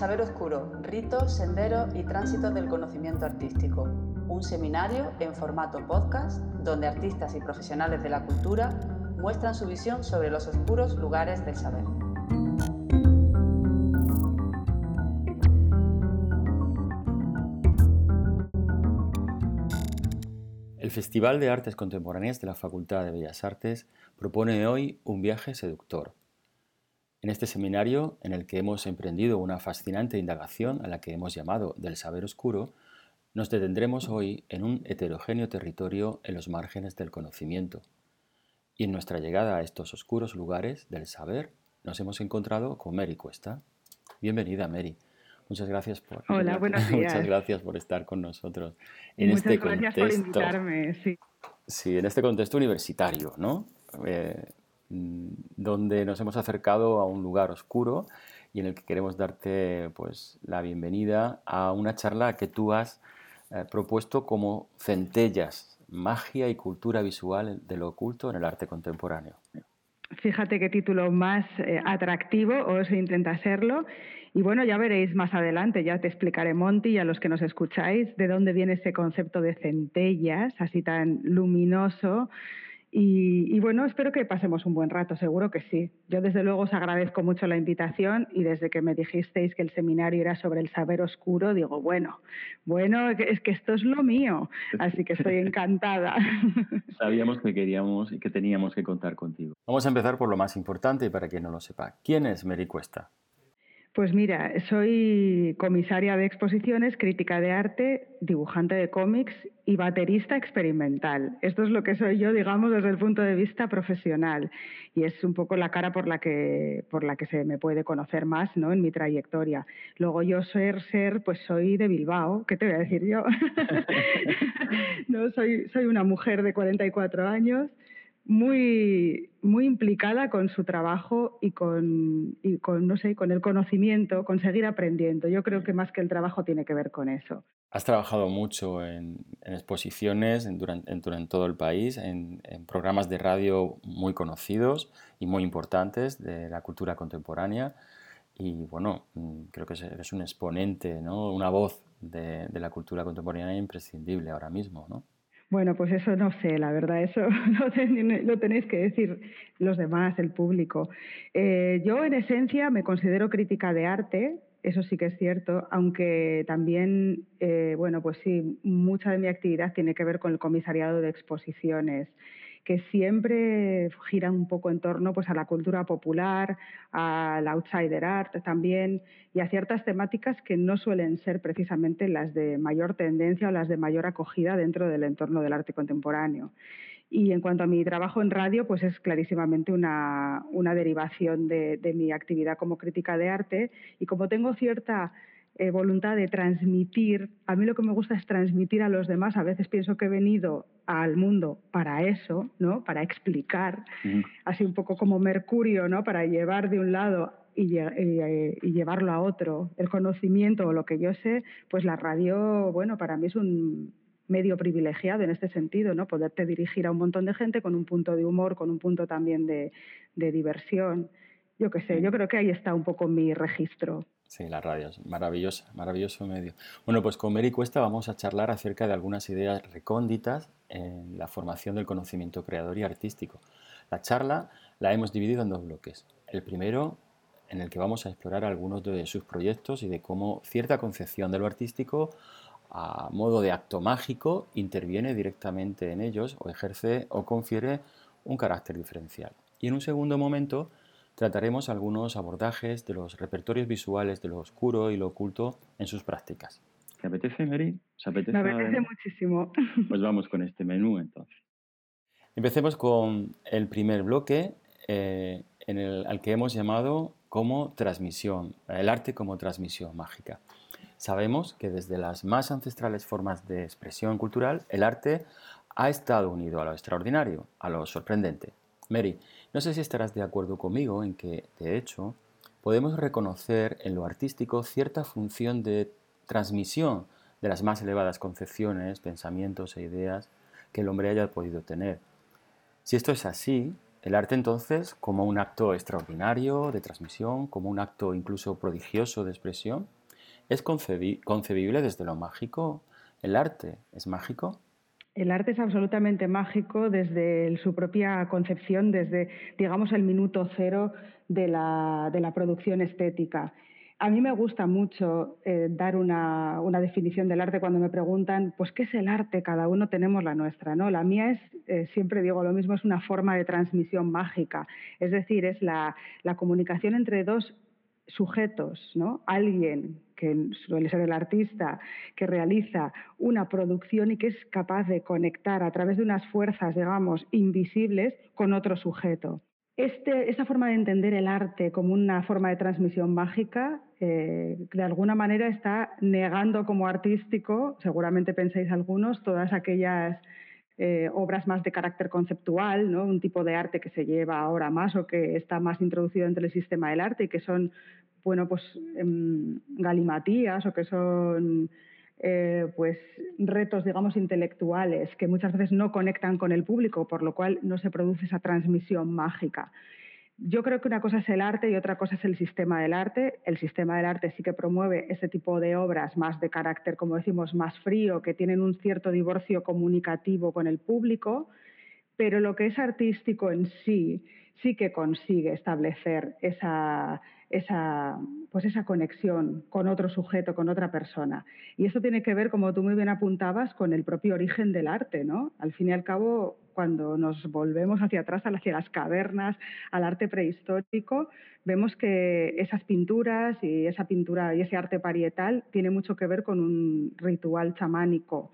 Saber Oscuro, ritos, senderos y tránsito del conocimiento artístico. Un seminario en formato podcast donde artistas y profesionales de la cultura muestran su visión sobre los oscuros lugares del saber. El Festival de Artes Contemporáneas de la Facultad de Bellas Artes propone hoy un viaje seductor. En este seminario, en el que hemos emprendido una fascinante indagación a la que hemos llamado del saber oscuro, nos detendremos hoy en un heterogéneo territorio en los márgenes del conocimiento. Y en nuestra llegada a estos oscuros lugares del saber, nos hemos encontrado con Mary Cuesta. Bienvenida, Mary. Muchas gracias por Hola, buenos días. Muchas gracias por estar con nosotros en Muchas este gracias contexto. por invitarme, sí. Sí, en este contexto universitario, ¿no? Eh, donde nos hemos acercado a un lugar oscuro y en el que queremos darte pues la bienvenida a una charla que tú has eh, propuesto como centellas, magia y cultura visual de lo oculto en el arte contemporáneo. Fíjate qué título más eh, atractivo, o se intenta serlo, y bueno, ya veréis más adelante, ya te explicaré, Monty, y a los que nos escucháis, de dónde viene ese concepto de centellas, así tan luminoso. Y, bueno, espero que pasemos un buen rato, seguro que sí. Yo desde luego os agradezco mucho la invitación y desde que me dijisteis que el seminario era sobre el saber oscuro, digo, bueno, bueno, es que esto es lo mío, así que estoy encantada. Sabíamos que queríamos y que teníamos que contar contigo. Vamos a empezar por lo más importante para quien no lo sepa. ¿Quién es Mary Cuesta? Pues mira, soy comisaria de exposiciones, crítica de arte, dibujante de cómics y baterista experimental. Esto es lo que soy yo, digamos, desde el punto de vista profesional. Y es un poco la cara por la que, por la que se me puede conocer más ¿no? en mi trayectoria. Luego yo ser, ser, pues soy de Bilbao, ¿qué te voy a decir yo? no, soy, soy una mujer de 44 años muy, muy implicada con su trabajo y con, y con, no sé, con el conocimiento, con seguir aprendiendo. Yo creo que más que el trabajo tiene que ver con eso. Has trabajado mucho en, exposiciones en, durante, en, todo el país, en, programas de radio muy conocidos y muy importantes de la cultura contemporánea. Y bueno, mm, creo que eres un exponente, ¿no? una voz de, de la cultura contemporánea imprescindible ahora mismo. ¿no? Bueno, pues eso no sé, la verdad, eso lo, tenéis que decir los demás, el público. Eh, yo, en esencia, me considero crítica de arte, eso sí que es cierto, aunque también, eh, bueno, pues sí, mucha de mi actividad tiene que ver con el comisariado de exposiciones que siempre gira un poco en torno pues, a la cultura popular, al outsider art también, y a ciertas temáticas que no suelen ser precisamente las de mayor tendencia o las de mayor acogida dentro del entorno del arte contemporáneo. Y en cuanto a mi trabajo en radio, pues es clarísimamente una, derivación de, de mi actividad como crítica de arte. Y como tengo cierta eh, voluntad de transmitir. A mí lo que me gusta es transmitir a los demás. A veces pienso que he venido al mundo para eso, ¿no? Para explicar, así un poco como Mercurio, ¿no? Para llevar de un lado y, eh, y, llevarlo a otro. El conocimiento o lo que yo sé, pues la radio, bueno, para mí es un medio privilegiado en este sentido, ¿no? Poderte dirigir a un montón de gente con un punto de humor, con un punto también de, de diversión. Yo qué sé, yo creo que ahí está un poco mi registro. Sí, la radio es maravillosa, maravilloso medio. Bueno, pues con Mary Cuesta vamos a charlar acerca de algunas ideas recónditas en la formación del conocimiento creador y artístico. La charla la hemos dividido en dos bloques. El primero, en el que vamos a explorar algunos de sus proyectos y de cómo cierta concepción de lo artístico, a modo de acto mágico, interviene directamente en ellos o ejerce o confiere un carácter diferencial. Y en un segundo momento, trataremos algunos abordajes de los repertorios visuales de lo oscuro y lo oculto en sus prácticas. ¿Te apetece, Mary? apetece? Me apetece muchísimo. Pues vamos con este menú entonces. Empecemos con el primer bloque, eh, en el, al que hemos llamado como transmisión, el arte como transmisión mágica. Sabemos que desde las más ancestrales formas de expresión cultural, el arte ha estado unido a lo extraordinario, a lo sorprendente. Mary, no sé si estarás de acuerdo conmigo en que, de hecho, podemos reconocer en lo artístico cierta función de transmisión de las más elevadas concepciones, pensamientos e ideas que el hombre haya podido tener. Si esto es así, El arte entonces como un acto extraordinario de transmisión, como un acto incluso prodigioso de expresión, ¿es concebible desde lo mágico? ¿El arte es mágico? El arte es absolutamente mágico desde su propia concepción, desde, digamos, el minuto cero de la, producción estética. A mí me gusta mucho eh, dar una, definición del arte cuando me preguntan, pues, ¿qué es el arte? Cada uno tenemos la nuestra, ¿no? La mía es, eh, siempre digo lo mismo, es una forma de transmisión mágica. Es decir, es la, comunicación entre dos sujetos, ¿no? Alguien que suele ser el artista, que realiza una producción y que es capaz de conectar a través de unas fuerzas, digamos, invisibles con otro sujeto. Esta forma de entender el arte como una forma de transmisión mágica, eh, de alguna manera está negando como artístico, seguramente pensáis algunos, todas aquellas eh, obras más de carácter conceptual, ¿no? un tipo de arte que se lleva ahora más o que está más introducido dentro del sistema del arte y que son, bueno, pues em, galimatías o que son eh, pues retos, digamos, intelectuales que muchas veces no conectan con el público, por lo cual no se produce esa transmisión mágica. Yo creo que una cosa es el arte y otra cosa es el sistema del arte. El sistema del arte sí que promueve ese tipo de obras más de carácter, como decimos, más frío, que tienen un cierto divorcio comunicativo con el público, pero lo que es artístico en sí sí que consigue establecer esa, esa, pues esa conexión con otro sujeto, con otra persona. Y eso tiene que ver, como tú muy bien apuntabas, con el propio origen del arte, ¿no? Al fin y al cabo, cuando nos volvemos hacia atrás, hacia las cavernas, al arte prehistórico, vemos que esas pinturas y esa pintura y ese arte parietal tiene mucho que ver con un ritual chamánico.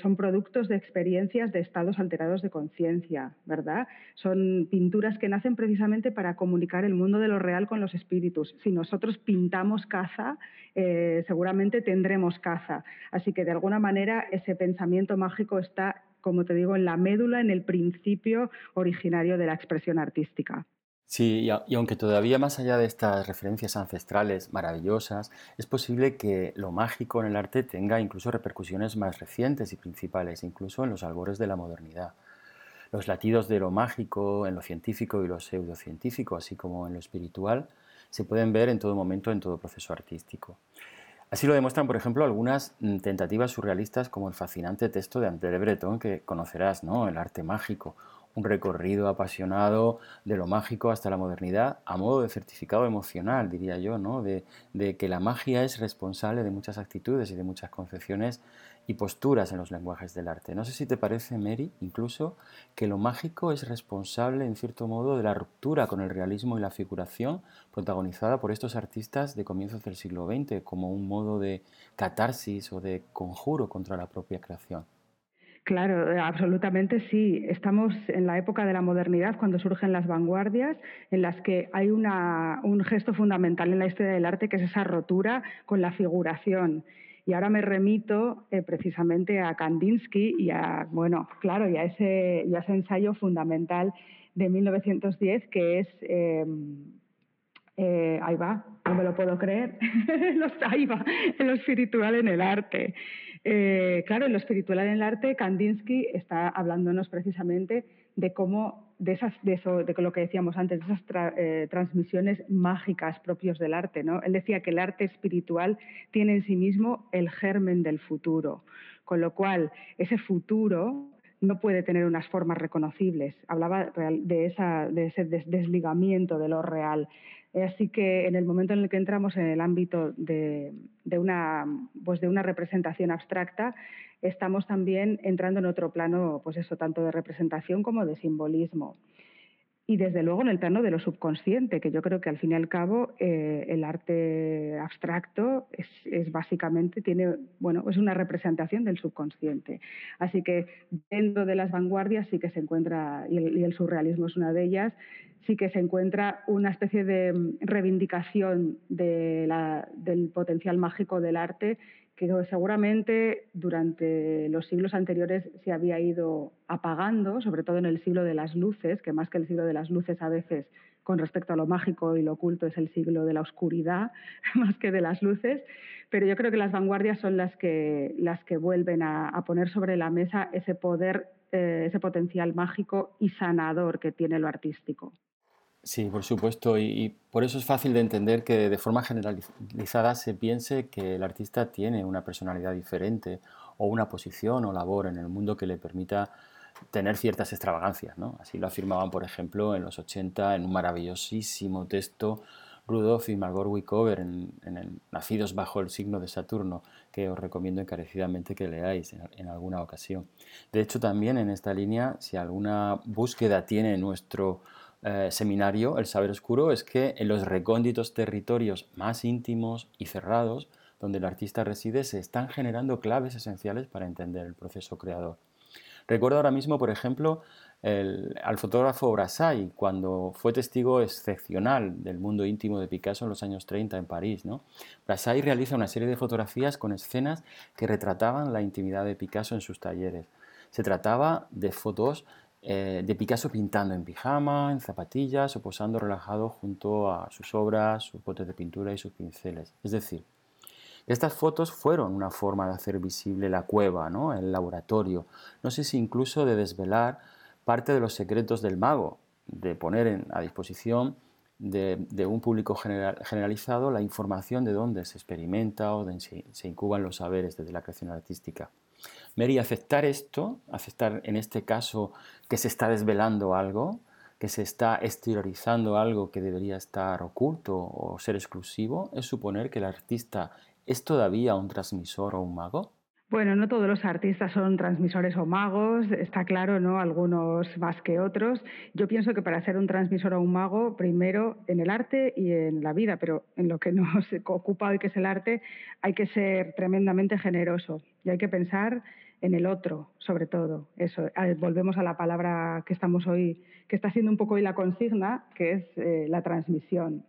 Son productos de experiencias de estados alterados de conciencia, ¿verdad? Son pinturas que nacen precisamente para comunicar el mundo de lo real con los espíritus. Si nosotros pintamos caza, eh, seguramente tendremos caza. Así que de alguna manera ese pensamiento mágico está como te digo, en la médula, en el principio originario de la expresión artística. Sí, y, aunque todavía más allá de estas referencias ancestrales maravillosas, es posible que lo mágico en el arte tenga incluso repercusiones más recientes y principales, incluso en los albores de la modernidad. Los latidos de lo mágico en lo científico y lo pseudocientífico, así como en lo espiritual, se pueden ver en todo momento en todo proceso artístico. Así lo demuestran, por ejemplo, algunas mm, tentativas surrealistas como el fascinante texto de André Breton que conocerás, ¿no? El arte mágico, un recorrido apasionado de lo mágico hasta la modernidad a modo de certificado emocional, diría yo, ¿no? de, de, que la magia es responsable de muchas actitudes y de muchas concepciones y posturas en los lenguajes del arte. No sé si te parece, Mary, incluso que lo mágico es responsable, en cierto modo, de la ruptura con el realismo y la figuración protagonizada por estos artistas de comienzos del siglo XX como un modo de catarsis o de conjuro contra la propia creación. Claro, eh, absolutamente sí. Estamos en la época de la modernidad, cuando surgen las vanguardias, en las que hay un gesto fundamental en la historia del arte, que es esa rotura con la figuración. Y ahora me remito eh, precisamente a Kandinsky y a, bueno, claro, y a ese, ese ensayo fundamental de 1910 que es, eh, ahí va, no me lo puedo creer, ahí va, en lo espiritual en el arte. Eh, claro, en lo espiritual en el arte, Kandinsky está hablándonos precisamente de cómo, de, esas, de, eso, de lo que decíamos antes, de esas eh, transmisiones mágicas propios del arte. ¿no? Él decía que el arte espiritual tiene en sí mismo el germen del futuro, con lo cual ese futuro no puede tener unas formas reconocibles. Hablaba de, esa, de ese desligamiento de lo real. Así que en el momento en el que entramos en el ámbito de, una, pues de una representación abstracta, estamos también entrando en otro plano, pues eso, tanto de representación como de simbolismo y desde luego en el plano de lo subconsciente, que yo creo que al fin y al cabo eh, el arte abstracto es, básicamente, tiene, bueno, es una representación del subconsciente. Así que dentro de las vanguardias sí que se encuentra, y el, surrealismo es una de ellas, sí que se encuentra una especie de reivindicación de del potencial mágico del arte que seguramente durante los siglos anteriores se había ido apagando, sobre todo en el siglo de las luces, que más que el siglo de las luces a veces con respecto a lo mágico y lo oculto es el siglo de la oscuridad más que de las luces, pero yo creo que las vanguardias son las que, las que vuelven a, poner sobre la mesa ese poder eh, ese potencial mágico y sanador que tiene lo artístico. Sí, por supuesto, y, por eso es fácil de entender que de forma generalizada se piense que el artista tiene una personalidad diferente o una posición o labor en el mundo que le permita tener ciertas extravagancias. ¿no? Así lo afirmaban, por ejemplo, en los 80 en un maravillosísimo texto Rudolf y Margot Wickover en, en Nacidos bajo el signo de Saturno, que os recomiendo encarecidamente que leáis en, alguna ocasión. De hecho, también en esta línea, si alguna búsqueda tiene nuestro eh, seminario, El Saber Oscuro, es que en los recónditos territorios más íntimos y cerrados, donde el artista reside, se están generando claves esenciales para entender el proceso creador. Recuerdo ahora mismo, por ejemplo, al fotógrafo Brassai, cuando fue testigo excepcional del mundo íntimo de Picasso en los años 30 en París. ¿no? Brassai realiza una serie de fotografías con escenas que retrataban la intimidad de Picasso en sus talleres. Se trataba de fotos eh, de Picasso pintando en pijama, en zapatillas o posando relajado junto a sus obras, sus botes de pintura y sus pinceles. Es decir, estas fotos fueron una forma de hacer visible la cueva, ¿no? el laboratorio, no sé si incluso de desvelar parte de los secretos del mago, de poner a disposición de, un público generalizado la información de dónde se experimenta o de se, se incuban los saberes desde la creación artística. Mary, aceptar esto, aceptar en este caso que se está desvelando algo, que se está exteriorizando algo que debería estar oculto o ser exclusivo, es suponer que el artista ¿Es todavía un transmisor o un mago? Bueno, no todos los artistas son transmisores o magos, está claro, ¿no? Algunos más que otros. Yo pienso que para ser un transmisor o un mago, primero en el arte y en la vida, pero en lo que nos ocupa hoy, que es el arte, hay que ser tremendamente generoso y hay que pensar en el otro, sobre todo. Eso, volvemos a la palabra que estamos hoy, que está siendo un poco hoy la consigna, que es eh, la transmisión.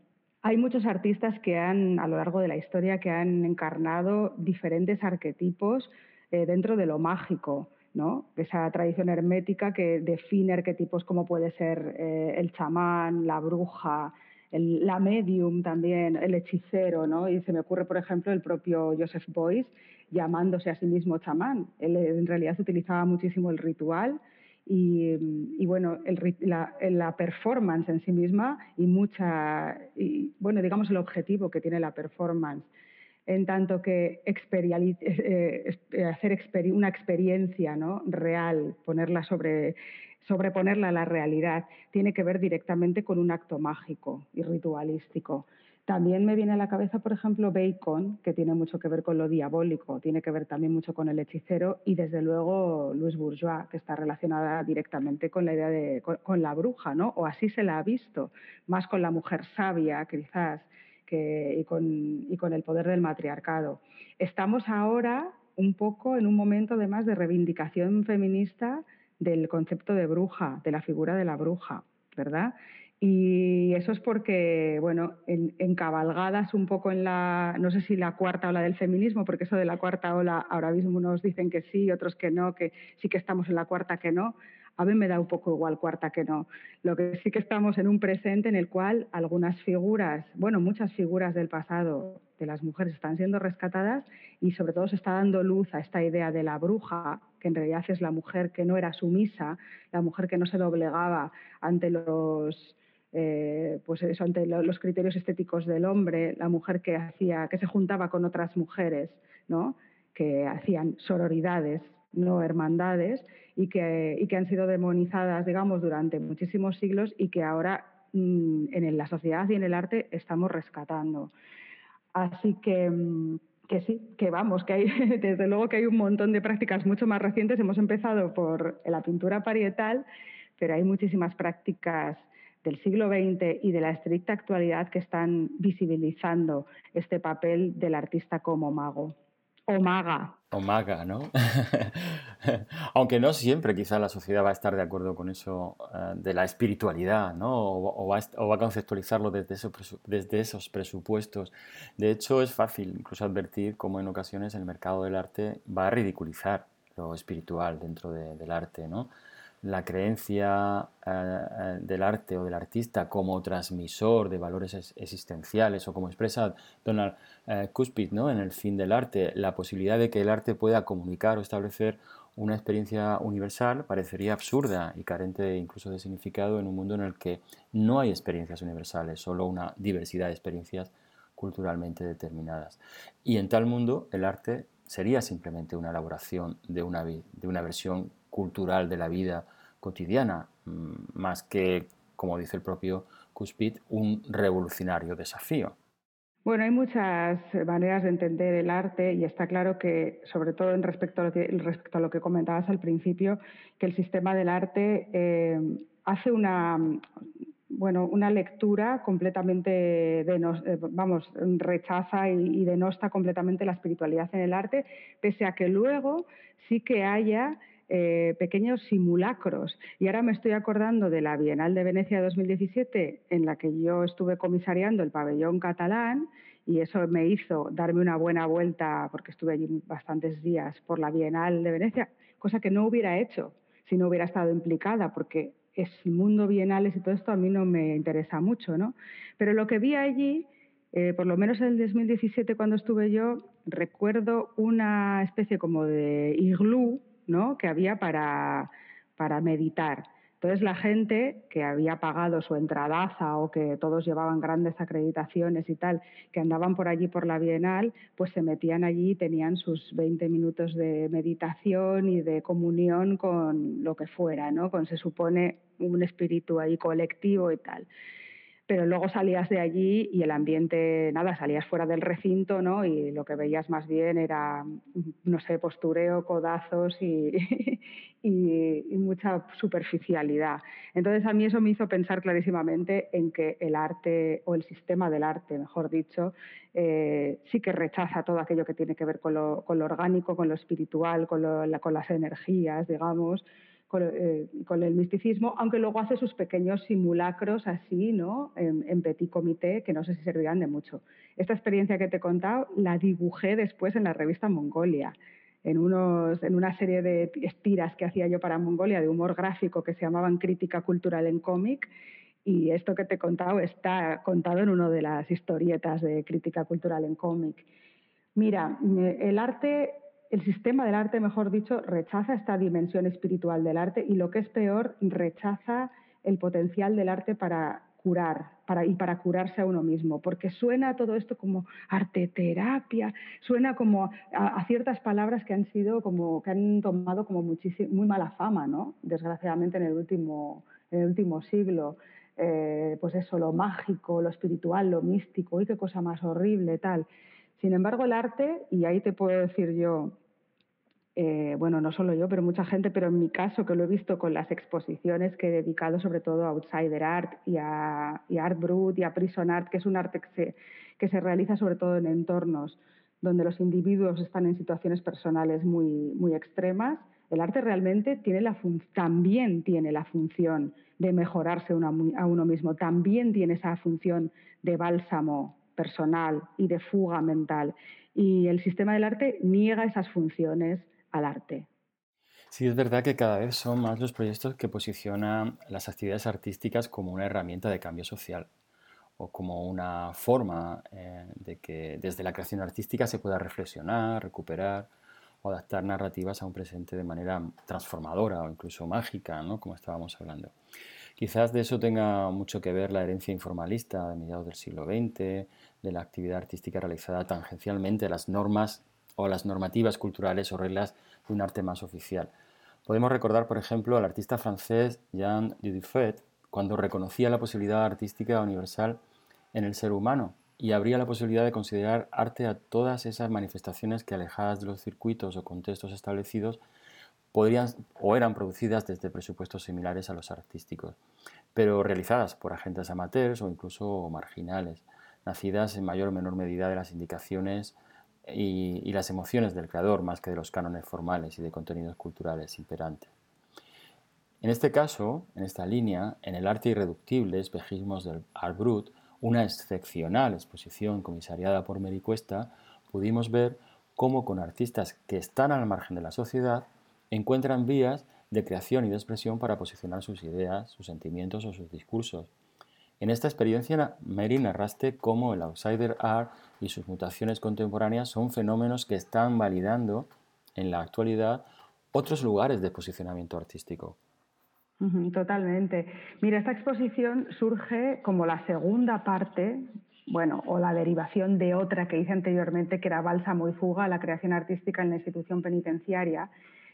Hay muchos artistas que han, a lo largo de la historia, que han encarnado diferentes arquetipos eh, dentro de lo mágico, ¿no? Esa tradición hermética que define arquetipos como puede ser eh, el chamán, la bruja, la medium también, el hechicero, ¿no? Y se me ocurre, por ejemplo, el propio Joseph Boyce llamándose a sí mismo chamán. Él en realidad utilizaba muchísimo el ritual y, bueno, la, performance en sí misma y mucha, bueno, digamos el objetivo que tiene la performance, en tanto que eh, hacer una experiencia ¿no? real, ponerla sobre, sobreponerla a la realidad, tiene que ver directamente con un acto mágico y ritualístico. También me viene a la cabeza, por ejemplo, Bacon, que tiene mucho que ver con lo diabólico, tiene que ver también mucho con el hechicero, y desde luego Louis Bourgeois, que está relacionada directamente con la idea de con, la bruja, ¿no? O así se la ha visto, más con la mujer sabia, quizás, y, con, y con el poder del matriarcado. Estamos ahora un poco en un momento además de reivindicación feminista del concepto de bruja, de la figura de la bruja, ¿verdad? Y eso es porque, bueno, en, cabalgadas un poco en la, no sé si la cuarta ola del feminismo, porque eso de la cuarta ola ahora mismo unos dicen que sí, otros que no, que sí que estamos en la cuarta que no. A mí me da un poco igual cuarta que no. Lo que sí que estamos en un presente en el cual algunas figuras, bueno, muchas figuras del pasado de las mujeres están siendo rescatadas y sobre todo se está dando luz a esta idea de la bruja, que en realidad es la mujer que no era sumisa, la mujer que no se doblegaba ante los eh, pues eso, ante los criterios estéticos del hombre, la mujer que hacía, que se juntaba con otras mujeres, ¿no? que hacían sororidades, no hermandades, y que, y que han sido demonizadas, digamos, durante muchísimos siglos y que ahora mm, en la sociedad y en el arte estamos rescatando. Así que, mm, que sí, que vamos, que hay, desde luego que hay un montón de prácticas mucho más recientes. Hemos empezado por la pintura parietal, pero hay muchísimas prácticas del siglo XX y de la estricta actualidad que están visibilizando este papel del artista como mago. O maga. O maga, ¿no? Aunque no siempre quizá la sociedad va a estar de acuerdo con eso eh, de la espiritualidad, ¿no? O, va, a conceptualizarlo desde esos presupuestos. De hecho, es fácil incluso advertir cómo en ocasiones el mercado del arte va a ridiculizar lo espiritual dentro del arte, ¿no? La creencia eh, eh, del arte o del artista como transmisor de valores existenciales o como expresa Donald Cuspid ¿no? en el fin del arte, la posibilidad de que el arte pueda comunicar o establecer una experiencia universal parecería absurda y carente incluso de significado en un mundo en el que no hay experiencias universales, solo una diversidad de experiencias culturalmente determinadas. Y en tal mundo el arte sería simplemente una elaboración de una, de una versión cultural de la vida cotidiana, mm, más que, como dice el propio Cuspid, un revolucionario desafío. Bueno, hay muchas maneras de entender el arte y está claro que, sobre todo en respecto a lo que, respecto a lo que comentabas al principio, que el sistema del arte eh, hace una, bueno, una lectura completamente, eh, vamos, rechaza y, y, denosta completamente la espiritualidad en el arte, pese a que luego sí que haya eh, pequeños simulacros. Y ahora me estoy acordando de la Bienal de Venecia 2017, en la que yo estuve comisariando el pabellón catalán, y eso me hizo darme una buena vuelta, porque estuve allí bastantes días por la Bienal de Venecia, cosa que no hubiera hecho si no hubiera estado implicada, porque es mundo bienales y todo esto a mí no me interesa mucho, ¿no? Pero lo que vi allí, eh, por lo menos en el 2017 cuando estuve yo, recuerdo una especie como de iglú ¿no? que había para, para meditar. Entonces la gente que había pagado su entradaza o que todos llevaban grandes acreditaciones y tal, que andaban por allí por la Bienal, pues se metían allí tenían sus 20 minutos de meditación y de comunión con lo que fuera, ¿no? Con se supone un espíritu ahí colectivo y tal pero luego salías de allí y el ambiente, nada, salías fuera del recinto, ¿no? Y lo que veías más bien era, no sé, postureo, codazos y, y, mucha superficialidad. Entonces a mí eso me hizo pensar clarísimamente en que el arte, o el sistema del arte, mejor dicho, eh, sí que rechaza todo aquello que tiene que ver con lo, con lo orgánico, con lo espiritual, con, lo, con las energías, digamos, eh, con, el misticismo, aunque luego hace sus pequeños simulacros así, ¿no? En, petit comité, que no sé si servirán de mucho. Esta experiencia que te he contado la dibujé después en la revista Mongolia, en, unos, en una serie de estiras que hacía yo para Mongolia de humor gráfico que se llamaban Crítica Cultural en Cómic. Y esto que te he contado está contado en una de las historietas de Crítica Cultural en Cómic. Mira, el arte el sistema del arte, mejor dicho, rechaza esta dimensión espiritual del arte y lo que es peor, rechaza el potencial del arte para curar y para curarse a uno mismo, porque suena todo esto como arte terapia, suena como a, ciertas palabras que han sido como que han tomado como muy mala fama, ¿no? Desgraciadamente en el último, en el último siglo. Eh, pues eso, lo mágico, lo espiritual, lo místico, y qué cosa más horrible, tal. Sin embargo, el arte, y ahí te puedo decir yo, eh, bueno, no solo yo, pero mucha gente, pero en mi caso, que lo he visto con las exposiciones que he dedicado sobre todo a Outsider Art y a, Art Brut y a Prison Art, que es un arte que se, realiza sobre todo en entornos donde los individuos están en situaciones personales muy, muy extremas, el arte realmente tiene la también tiene la función de mejorarse a uno mismo, también tiene esa función de bálsamo personal y de fuga mental. Y el sistema del arte niega esas funciones al arte. Sí, es verdad que cada vez son más los proyectos que posicionan las actividades artísticas como una herramienta de cambio social o como una forma eh, de que desde la creación artística se pueda reflexionar, recuperar o adaptar narrativas a un presente de manera transformadora o incluso mágica, ¿no? como estábamos hablando. Quizás de eso tenga mucho que ver la herencia informalista de mediados del siglo XX, de la actividad artística realizada tangencialmente a las normas o las normativas culturales o reglas de un arte más oficial. Podemos recordar, por ejemplo, al artista francés Jean Dufet cuando reconocía la posibilidad artística universal en el ser humano y abría la posibilidad de considerar arte a todas esas manifestaciones que alejadas de los circuitos o contextos establecidos podrían o eran producidas desde presupuestos similares a los artísticos, pero realizadas por agentes amateurs o incluso marginales, nacidas en mayor o menor medida de las indicaciones y, las emociones del creador más que de los cánones formales y de contenidos culturales imperantes. En este caso, en esta línea, en el arte irreductible, espejismos del Art Brut, una excepcional exposición comisariada por Mericuesta, pudimos ver cómo con artistas que están al margen de la sociedad encuentran vías de creación y de expresión para posicionar sus ideas, sus sentimientos o sus discursos, en esta experiencia, Mary narraste cómo el outsider art y sus mutaciones contemporáneas son fenómenos que están validando en la actualidad otros lugares de posicionamiento artístico. Totalmente. Mira, esta exposición surge como la segunda parte, bueno, o la derivación de otra que hice anteriormente, que era Bálsamo y Fuga, la creación artística en la institución penitenciaria.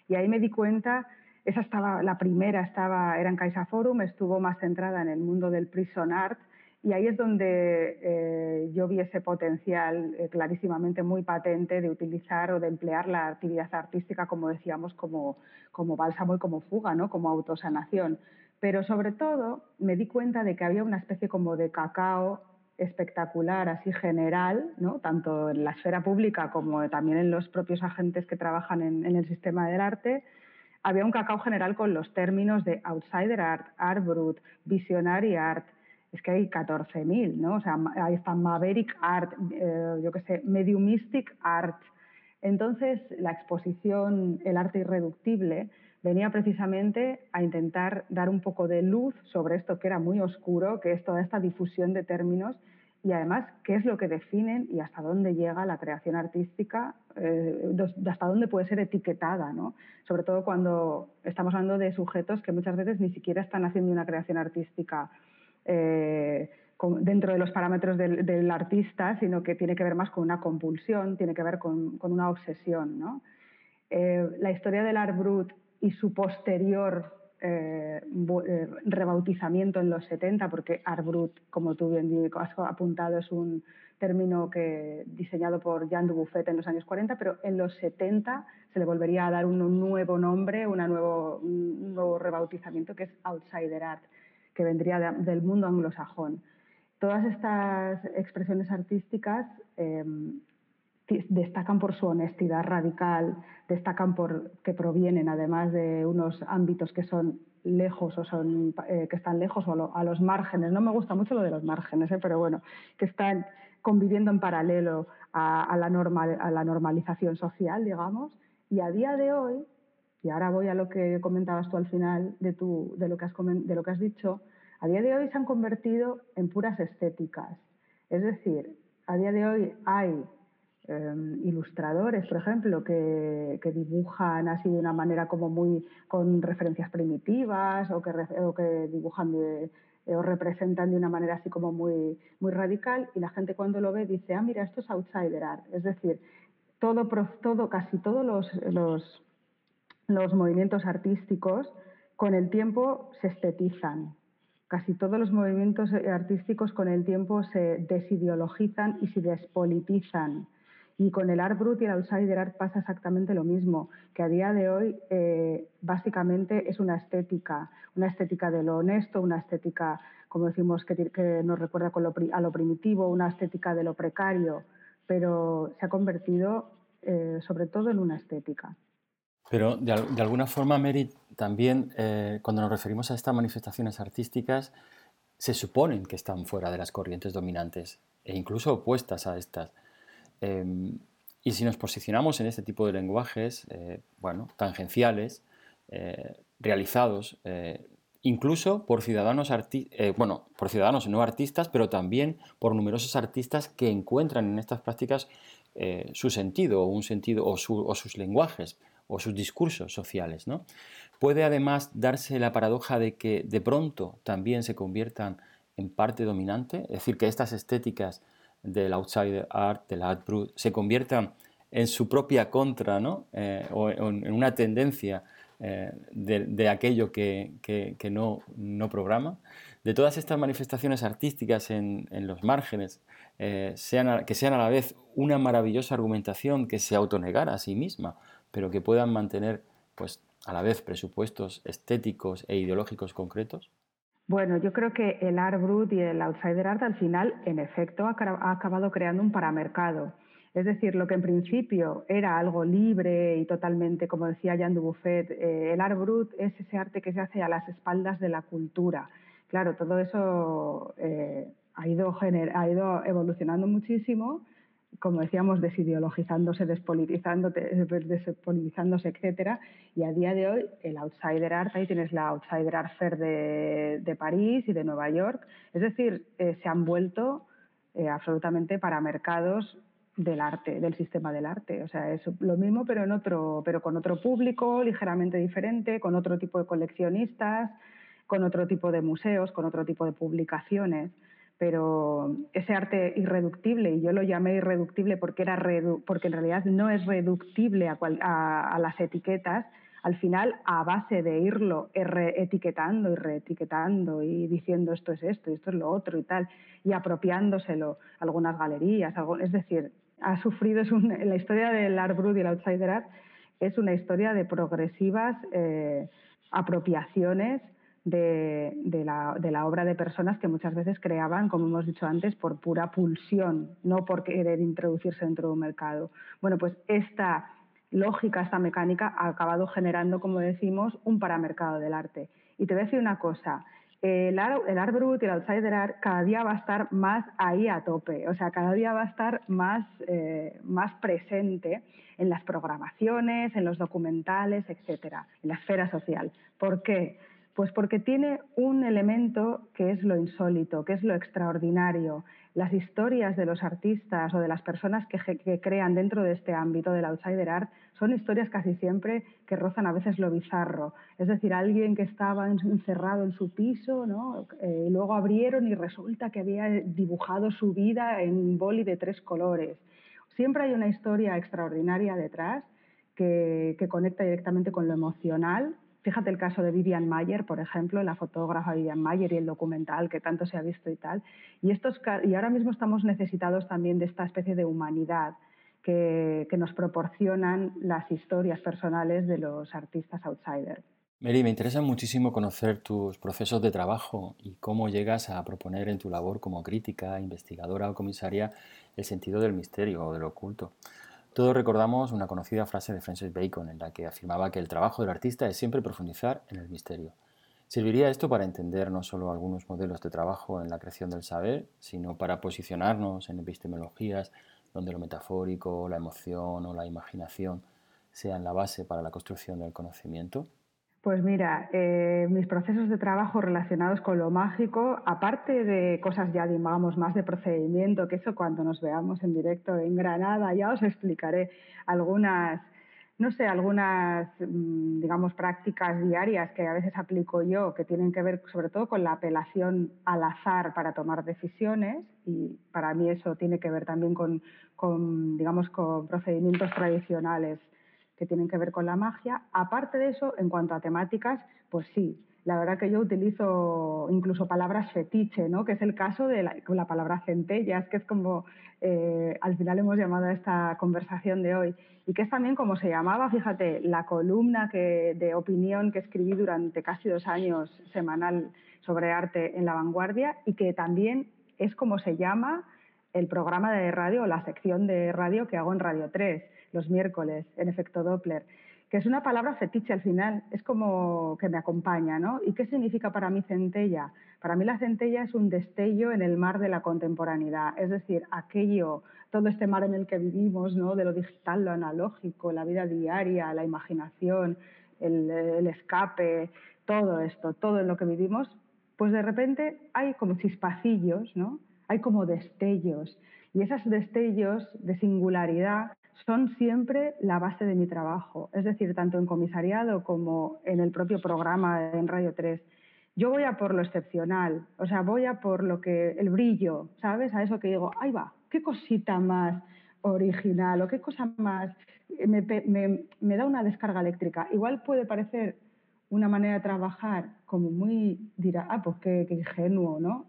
Y ahí me di cuenta, esa estaba, la primera estaba, era en Caixa Forum, estuvo más centrada en el mundo del prison art, y ahí es donde eh, yo vi ese potencial eh, clarísimamente muy patente de utilizar o de emplear la actividad artística, como decíamos, como, como bálsamo y como fuga, ¿no? como autosanación. Pero sobre todo me di cuenta de que había una especie como de cacao espectacular, así general, ¿no? tanto en la esfera pública como también en los propios agentes que trabajan en, en el sistema del arte, había un cacao general con los términos de outsider art, art brut, visionary art, es que hay 14.000, ¿no? O sea, ahí está Maverick Art, eh, yo qué sé, Mediumistic Art. Entonces, la exposición El arte irreductible venía precisamente a intentar dar un poco de luz sobre esto que era muy oscuro, que es toda esta difusión de términos y además qué es lo que definen y hasta dónde llega la creación artística, eh, hasta dónde puede ser etiquetada, ¿no? sobre todo cuando estamos hablando de sujetos que muchas veces ni siquiera están haciendo una creación artística eh, dentro de los parámetros del, artista, sino que tiene que ver más con una compulsión, tiene que ver con, una obsesión. Eh, la historia del art brut y su posterior eh, rebautizamiento en los 70, porque art brut, como tú bien has apuntado, es un término que, diseñado por Jean Dubuffet en los años 40, pero en los 70 se le volvería a dar un nuevo nombre, un nuevo rebautizamiento que es outsider art que vendría del mundo anglosajón. Todas estas expresiones artísticas em, destacan por su honestidad radical, destacan por que provienen además de unos ámbitos que son lejos o son eh, que están lejos o a los márgenes. No me gusta mucho lo de los márgenes, eh, pero bueno, que están conviviendo en paralelo a, la normalización social, digamos. Y a día de hoy y ahora voy a lo que comentabas tú al final de, tu, de, lo que has, de lo que has dicho, a día de hoy se han convertido en puras estéticas. Es decir, a día de hoy hay em, ilustradores, por ejemplo, que, dibujan así de una manera como muy con referencias primitivas o que, dibujan o representan de una manera así como muy, muy radical y la gente cuando lo ve dice, ah, mira, esto es outsider art. Es decir, todo, todo casi todos los los movimientos artísticos con el tiempo se estetizan. Casi todos los movimientos artísticos con el tiempo se desideologizan y se despolitizan. Y con el art brut y el outsider art pasa exactamente lo mismo, que a día de hoy eh, básicamente es una estética, una estética de lo honesto, una estética, como decimos, que, nos recuerda a lo primitivo, una estética de lo precario, pero se ha convertido eh, sobre todo en una estética. Pero de, alguna forma, Mary, también eh, cuando nos referimos a estas manifestaciones artísticas, se suponen que están fuera de las corrientes dominantes e incluso opuestas a estas. Em, y si nos posicionamos en este tipo de lenguajes, eh, bueno, tangenciales, eh, realizados incluso por ciudadanos, bueno, por ciudadanos no artistas, pero también por numerosos artistas que encuentran en estas prácticas su sentido o un sentido o sus lenguajes o sus discursos sociales. ¿no? Puede además darse la paradoja de que de pronto también se conviertan en parte dominante, es decir, que estas estéticas del outsider art, del art brut, se conviertan en su propia contra, ¿no? Eh, o en una tendencia eh, de, aquello que, no, no, programa. De todas estas manifestaciones artísticas en, los márgenes, eh, sean que sean a la vez una maravillosa argumentación que se autonegara a sí misma, pero que puedan mantener pues, a la vez presupuestos estéticos e ideológicos concretos? Bueno, yo creo que el art brut y el outsider art al final, en efecto, ha acabado creando un paramercado. Es decir, lo que en principio era algo libre y totalmente, como decía Jean Dubuffet, eh, el art brut es ese arte que se hace a las espaldas de la cultura. Claro, todo eso eh, ha, ido ha ido evolucionando muchísimo como decíamos, desideologizándose, despolitizándose, despolitizándose, etcétera. Y a día de hoy, el Outsider Art, ahí tienes la Outsider Art Fair de, París y de Nueva York. Es decir, eh, se han vuelto eh, absolutamente para mercados del arte, del sistema del arte. O sea, es lo mismo, pero en otro, pero con otro público, ligeramente diferente, con otro tipo de coleccionistas, con otro tipo de museos, con otro tipo de publicaciones. Pero ese arte irreductible, y yo lo llamé irreductible porque, era porque en realidad no es reductible a, las etiquetas, al final, a base de irlo etiquetando y reetiquetando y diciendo esto es esto y esto es lo otro y tal, y apropiándoselo algunas galerías, es decir, ha sufrido, es la historia del Art Brut y el Outsider Art es una historia de progresivas eh, apropiaciones de, la, obra de personas que muchas veces creaban, como hemos dicho antes, por pura pulsión, no por querer introducirse dentro de un mercado. Bueno, pues esta lógica, esta mecánica ha acabado generando, como decimos, un paramercado del arte. Y te voy a decir una cosa, el art, el y el outsider art cada día va a estar más ahí a tope, o sea, cada día va a estar más, eh, más presente en las programaciones, en los documentales, etcétera, en la esfera social. ¿Por qué? Pues porque tiene un elemento que es lo insólito, que es lo extraordinario. Las historias de los artistas o de las personas que, crean dentro de este ámbito del outsider art son historias casi siempre que rozan a veces lo bizarro. Es decir, alguien que estaba encerrado en su piso, ¿no? Eh, y luego abrieron y resulta que había dibujado su vida en un boli de tres colores. Siempre hay una historia extraordinaria detrás que, que conecta directamente con lo emocional Fíjate el caso de Vivian Mayer, por ejemplo, la fotógrafa Vivian Mayer y el documental que tanto se ha visto y tal. Y, estos, y ahora mismo estamos necesitados también de esta especie de humanidad que, que nos proporcionan las historias personales de los artistas outsiders. Mary, me interesa muchísimo conocer tus procesos de trabajo y cómo llegas a proponer en tu labor como crítica, investigadora o comisaria el sentido del misterio o del oculto. Todos recordamos una conocida frase de Francis Bacon en la que afirmaba que el trabajo del artista es siempre profundizar en el misterio. ¿Serviría esto para entender no solo algunos modelos de trabajo en la creación del saber, sino para posicionarnos en epistemologías donde lo metafórico, la emoción o la imaginación sean la base para la construcción del conocimiento? Pues mira, eh, mis procesos de trabajo relacionados con lo mágico, aparte de cosas ya, digamos, más de procedimiento, que eso cuando nos veamos en directo en Granada ya os explicaré algunas, no sé, algunas, mm, digamos, prácticas diarias que a veces aplico yo, que tienen que ver sobre todo con la apelación al azar para tomar decisiones, y para mí eso tiene que ver también con, con digamos, con procedimientos tradicionales que tienen que ver con la magia. Aparte de eso, en cuanto a temáticas, pues sí, la verdad que yo utilizo incluso palabras fetiche, ¿no? que es el caso de la, palabra centellas, que es como eh, al final hemos llamado a esta conversación de hoy, y que es también como se llamaba, fíjate, la columna de opinión que escribí durante casi dos años semanal sobre arte en La Vanguardia, y que también es como se llama el programa de radio o la sección de radio que hago en Radio 3 los miércoles, en efecto Doppler, que es una palabra fetiche al final, es como que me acompaña, ¿no? ¿Y qué significa para mí centella? Para mí la centella es un destello en el mar de la contemporaneidad, es decir, aquello, todo este mar en el que vivimos, ¿no? De lo digital, lo analógico, la vida diaria, la imaginación, el, escape, todo esto, todo en lo que vivimos, pues de repente hay como chispacillos, ¿no? Hay como destellos. Y esos destellos de singularidad son siempre la base de mi trabajo, es decir, tanto en comisariado como en el propio programa en Radio 3. Yo voy a por lo excepcional, o sea, voy a por lo que, el brillo, ¿sabes? A eso que digo, ahí va, qué cosita más original o qué cosa más me, da una descarga eléctrica. Igual puede parecer una manera de trabajar como muy, dirá, ah, pues qué, qué ingenuo, ¿no?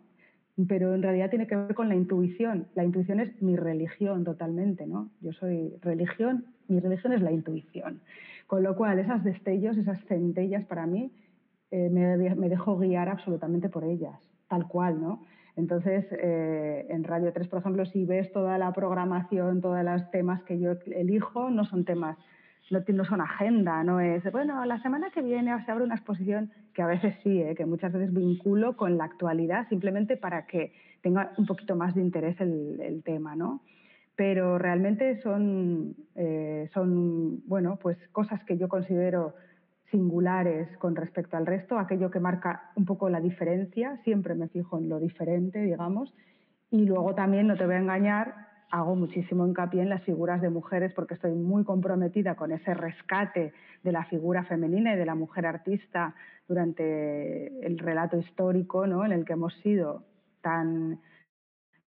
Pero en realidad tiene que ver con la intuición. La intuición es mi religión totalmente, ¿no? Yo soy religión, mi religión es la intuición. Con lo cual, esas destellos, esas centellas para mí, eh, me, me, dejo guiar absolutamente por ellas, tal cual, ¿no? Entonces, eh, en Radio 3, por ejemplo, si ves toda la programación, todos los temas que yo elijo, no son temas no, son agenda, no es, bueno, la semana que viene se abre una exposición que a veces sí, ¿eh? que muchas veces vinculo con la actualidad simplemente para que tenga un poquito más de interés el, tema, ¿no? Pero realmente son, eh, son, bueno, pues cosas que yo considero singulares con respecto al resto, aquello que marca un poco la diferencia, siempre me fijo en lo diferente, digamos, y luego también, no te voy a engañar, hago muchísimo hincapié en las figuras de mujeres porque estoy muy comprometida con ese rescate de la figura femenina y de la mujer artista durante el relato histórico ¿no? en el que hemos sido tan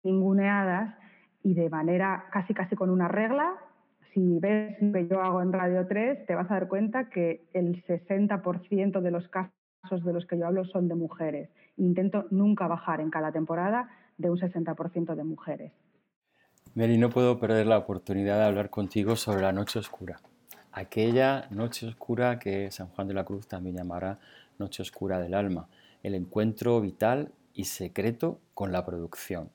ninguneadas y de manera casi casi con una regla. Si ves lo que yo hago en Radio 3, te vas a dar cuenta que el 60% de los casos de los que yo hablo son de mujeres. Intento nunca bajar en cada temporada de un 60% de mujeres. Mary, no puedo perder la oportunidad de hablar contigo sobre la noche oscura. Aquella noche oscura que San Juan de la Cruz también llamará noche oscura del alma, el encuentro vital y secreto con la producción.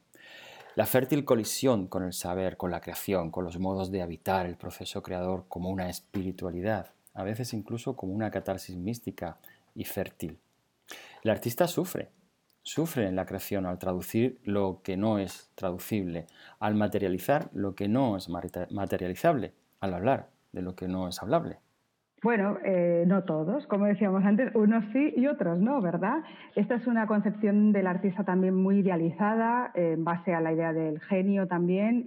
La fértil colisión con el saber, con la creación, con los modos de habitar el proceso creador como una espiritualidad, a veces incluso como una catarsis mística y fértil. El artista sufre, sufre en la creación al traducir lo que no es traducible, al materializar lo que no es materializable, al hablar de lo que no es hablable. Bueno, eh, no todos, como decíamos antes, unos sí y otros no, ¿verdad? Esta es una concepción del artista también muy idealizada, en base a la idea del genio también,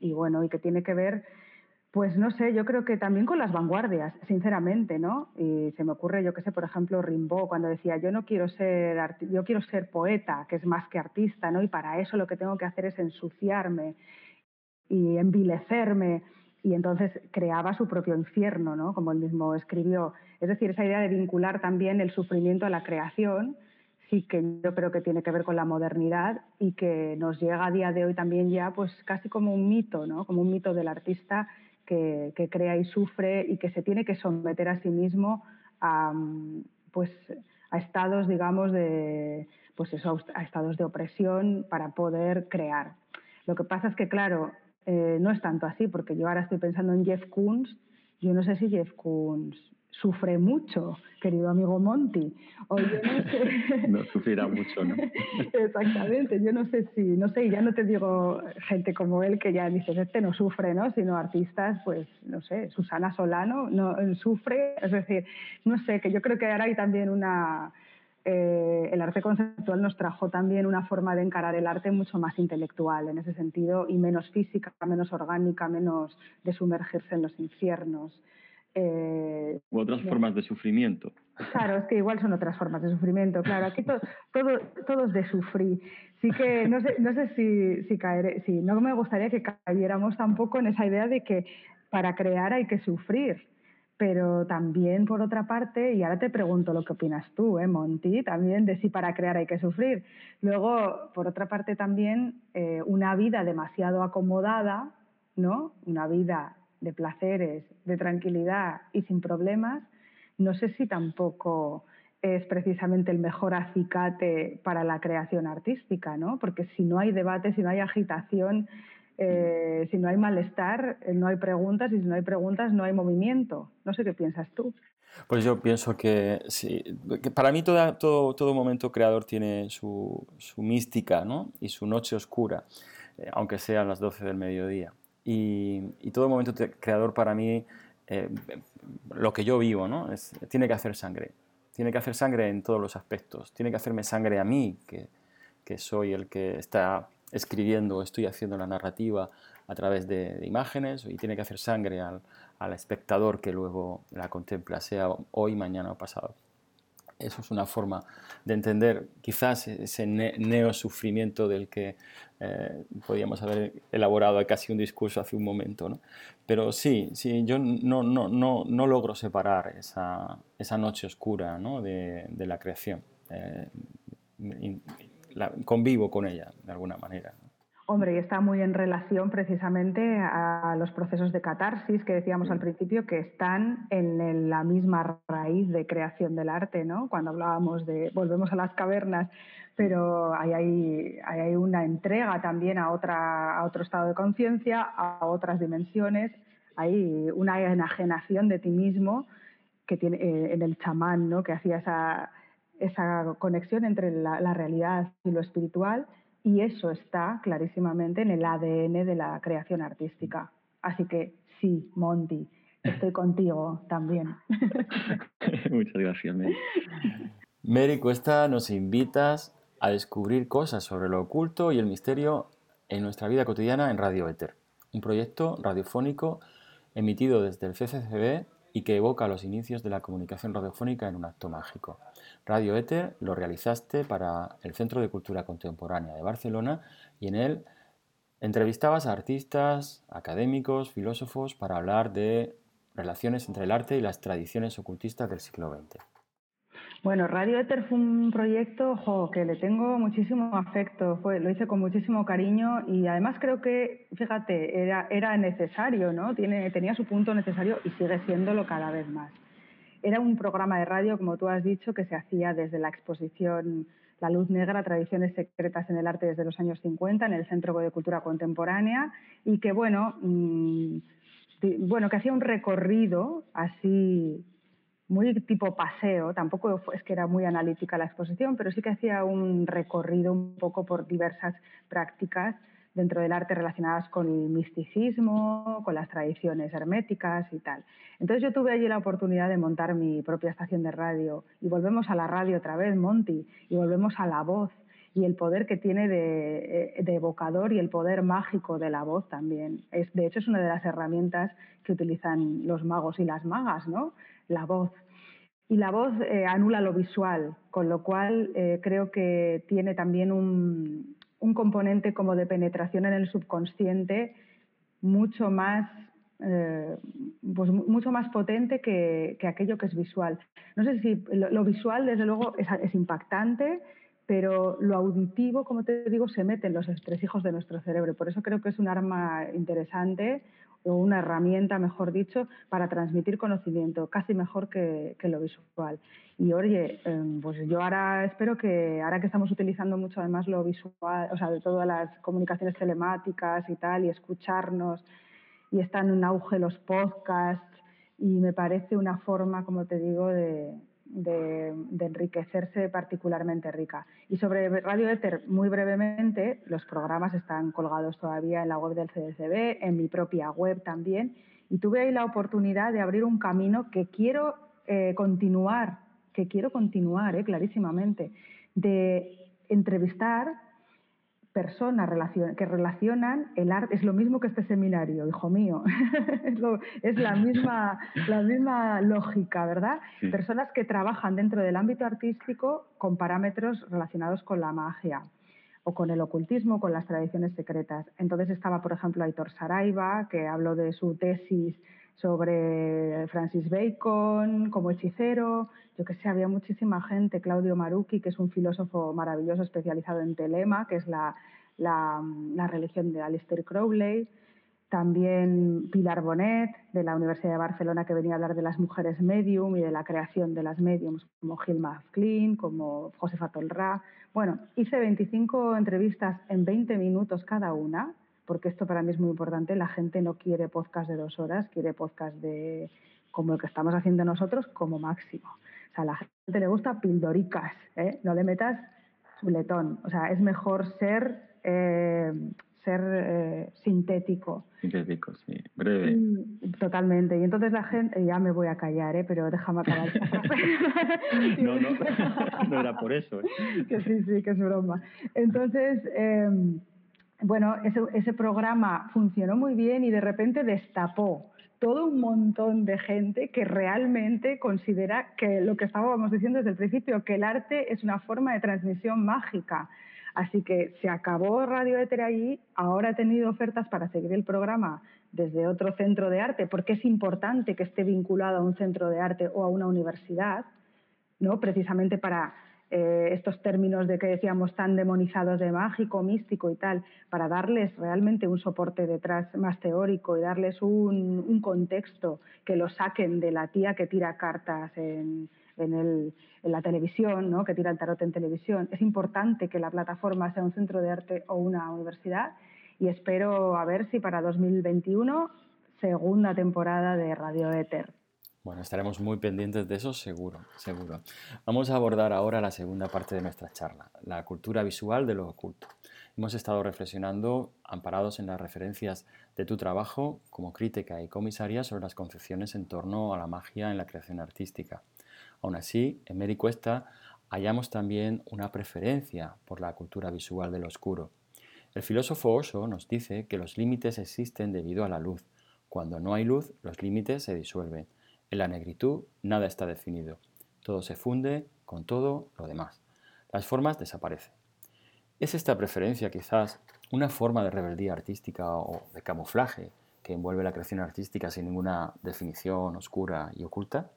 y bueno, y que tiene que ver pues no sé, yo creo que también con las vanguardias, sinceramente, ¿no? Y se me ocurre, yo qué sé, por ejemplo, Rimbaud, cuando decía, yo no quiero ser, yo quiero ser poeta, que es más que artista, ¿no? Y para eso lo que tengo que hacer es ensuciarme y envilecerme. Y entonces creaba su propio infierno, ¿no? Como él mismo escribió. Es decir, esa idea de vincular también el sufrimiento a la creación, sí que yo creo que tiene que ver con la modernidad y que nos llega a día de hoy también ya, pues casi como un mito, ¿no? Como un mito del artista que, crea y sufre y que se tiene que someter a sí mismo a, pues, a estados, digamos, de, pues eso, a estados de opresión para poder crear. Lo que pasa es que, claro, eh, no es tanto así, porque yo ahora estoy pensando en Jeff Koons, yo no sé si Jeff Koons sufre mucho, querido amigo Monty. O yo no sé. no sufrirá mucho, ¿no? Exactamente, yo no sé si, no sé, ya no te digo gente como él que ya dices, este no sufre, ¿no? Sino artistas, pues, no sé, Susana Solano no sufre, es decir, no sé, que yo creo que ahora hay también una. Eh, el arte conceptual nos trajo también una forma de encarar el arte mucho más intelectual en ese sentido y menos física, menos orgánica, menos de sumergirse en los infiernos. Eh, U otras formas de sufrimiento. Claro, es que igual son otras formas de sufrimiento. Claro, aquí todo, todo, es de sufrir. Sí que no sé, no sé si, si caeré, si no me gustaría que cayéramos tampoco en esa idea de que para crear hay que sufrir. Pero también, por otra parte, y ahora te pregunto lo que opinas tú, ¿eh, Monty, también de si para crear hay que sufrir. Luego, por otra parte, también eh, una vida demasiado acomodada, ¿no? Una vida de placeres, de tranquilidad y sin problemas, no sé si tampoco es precisamente el mejor acicate para la creación artística, ¿no? Porque si no hay debate, si no hay agitación, eh, si no hay malestar, eh, no hay preguntas, y si no hay preguntas, no hay movimiento. No sé qué piensas tú. Pues yo pienso que sí, para mí todo, todo, momento creador tiene su, su mística ¿no? y su noche oscura, eh, aunque sean las 12 del mediodía. Y, todo momento creador para mí, eh, lo que yo vivo, ¿no? Es, tiene que hacer sangre. Tiene que hacer sangre en todos los aspectos. Tiene que hacerme sangre a mí, que, que soy el que está escribiendo, estoy haciendo la narrativa a través de, imágenes, y tiene que hacer sangre al, al espectador que luego la contempla, sea hoy, mañana o pasado. Eso es una forma de entender quizás ese neosufrimiento del que eh, podíamos haber elaborado casi un discurso hace un momento. ¿no? Pero sí, sí, yo no, no, no, no logro separar esa, esa noche oscura ¿no? de, de, la creación. Eh, convivo con ella de alguna manera. Hombre, y está muy en relación precisamente a los procesos de catarsis que decíamos al principio, que están en la misma raíz de creación del arte, ¿no? Cuando hablábamos de, volvemos a las cavernas, pero hay, hay, hay una entrega también a, otra, a otro estado de conciencia, a otras dimensiones, hay una enajenación de ti mismo que tiene eh, en el chamán, ¿no? Que hacía esa, esa conexión entre la, la realidad y lo espiritual y eso está clarísimamente en el ADN de la creación artística. Así que sí, Monty, estoy contigo también. Muchas gracias, Mary. Mary Cuesta, nos invitas a descubrir cosas sobre lo oculto y el misterio en nuestra vida cotidiana en Radio Éter. un proyecto radiofónico emitido desde el CCCB y que evoca los inicios de la comunicación radiofónica en un acto mágico. Radio Éter lo realizaste para el Centro de Cultura Contemporánea de Barcelona y en él entrevistabas a artistas, académicos, filósofos para hablar de relaciones entre el arte y las tradiciones ocultistas del siglo XX. Bueno, Radio Éter fue un proyecto que le tengo muchísimo afecto, fue, lo hice con muchísimo cariño y además creo que, fíjate, era, era necesario, ¿no? Tiene, tenía su punto necesario y sigue siéndolo cada vez más. Era un programa de radio, como tú has dicho, que se hacía desde la exposición La Luz Negra, Tradiciones Secretas en el Arte desde los años 50 en el Centro de Cultura Contemporánea y que, bueno, mm, bueno, que hacía un recorrido así muy tipo paseo, tampoco es que era muy analítica la exposición, pero sí que hacía un recorrido un poco por diversas prácticas dentro del arte relacionadas con el misticismo, con las tradiciones herméticas y tal. Entonces yo tuve allí la oportunidad de montar mi propia estación de radio y volvemos a la radio otra vez, Monty, y volvemos a la voz y el poder que tiene de, eh, de, evocador y el poder mágico de la voz también. Es, de hecho, es una de las herramientas que utilizan los magos y las magas, ¿no? La voz. Y la voz eh, anula lo visual, con lo cual eh, creo que tiene también un, componente como de penetración en el subconsciente mucho más, eh, pues mucho más potente que, aquello que es visual. No sé si lo, visual, desde luego, es, impactante, pero lo auditivo, como te digo, se mete en los hijos de nuestro cerebro. Por eso creo que es un arma interesante, o una herramienta, mejor dicho, para transmitir conocimiento, casi mejor que, lo visual. Y oye, em, pues yo ahora espero que, ahora que estamos utilizando mucho además lo visual, o sea, de todas las comunicaciones telemáticas y tal, y escucharnos, y están en auge los podcasts, y me parece una forma, como te digo, de, de, enriquecerse particularmente rica. Y sobre Radio Ether, muy brevemente, los programas están colgados todavía en la web del CDCB, en mi propia web también, y tuve ahí la oportunidad de abrir un camino que quiero eh, continuar, que quiero continuar, eh, clarísimamente, de entrevistar personas que relacionan el arte, es lo mismo que este seminario, hijo mío, es, la, misma, la misma lógica, ¿verdad? Personas que trabajan dentro del ámbito artístico con parámetros relacionados con la magia o con el ocultismo, con las tradiciones secretas. Entonces estaba, por ejemplo, Aitor Saraiva, que habló de su tesis sobre Francis Bacon como hechicero, yo que sé, había muchísima gente, Claudio Marucchi, que es un filósofo maravilloso especializado en telema, que es la, la, religión de Aleister Crowley, también Pilar Bonet, de la Universidad de Barcelona, que venía a hablar de las mujeres medium y de la creación de las mediums, como Gilma Klein, como Josefa Tolra. Bueno, hice 25 entrevistas en 20 minutos cada una, porque esto para mí es muy importante. La gente no quiere podcast de dos horas, quiere podcast de como el que estamos haciendo nosotros como máximo. O sea, a la gente le gusta pildoricas, ¿eh? no le metas chuletón. O sea, es mejor ser, eh, ser eh, sintético. Sintético, sí, breve. totalmente. Y entonces la gente, ya me voy a callar, ¿eh? pero déjame acabar. no, no, no era por eso. Que sí, sí, que es broma. Entonces, em, bueno, ese, programa funcionó muy bien y de repente destapó todo un montón de gente que realmente considera que lo que estábamos diciendo desde el principio, que el arte es una forma de transmisión mágica. Así que se acabó Radio Éter ahí, ahora he tenido ofertas para seguir el programa desde otro centro de arte, porque es importante que esté vinculado a un centro de arte o a una universidad, ¿no? precisamente para eh, estos términos de que decíamos tan demonizados de mágico, místico y tal, para darles realmente un soporte detrás más teórico y darles un, contexto que lo saquen de la tía que tira cartas en, la televisión, ¿no? que tira el tarot en televisión. Es importante que la plataforma sea un centro de arte o una universidad y espero a ver si para 2021 segunda temporada de Radio Éter. Bueno, estaremos muy pendientes de eso, seguro, seguro. Vamos a abordar ahora la segunda parte de nuestra charla, la cultura visual de lo oculto. Hemos estado reflexionando, amparados en las referencias de tu trabajo como crítica y comisaria sobre las concepciones en torno a la magia en la creación artística. Aún así, en Mary Cuesta hallamos también una preferencia por la cultura visual de lo oscuro. El filósofo Osho nos dice que los límites existen debido a la luz. Cuando no hay luz, los límites se disuelven. En la negritud nada está definido. Todo se funde con todo lo demás. Las formas desaparecen. ¿Es esta preferencia quizás una forma de rebeldía artística o de camuflaje que envuelve la creación artística sin ninguna definición oscura y oculta?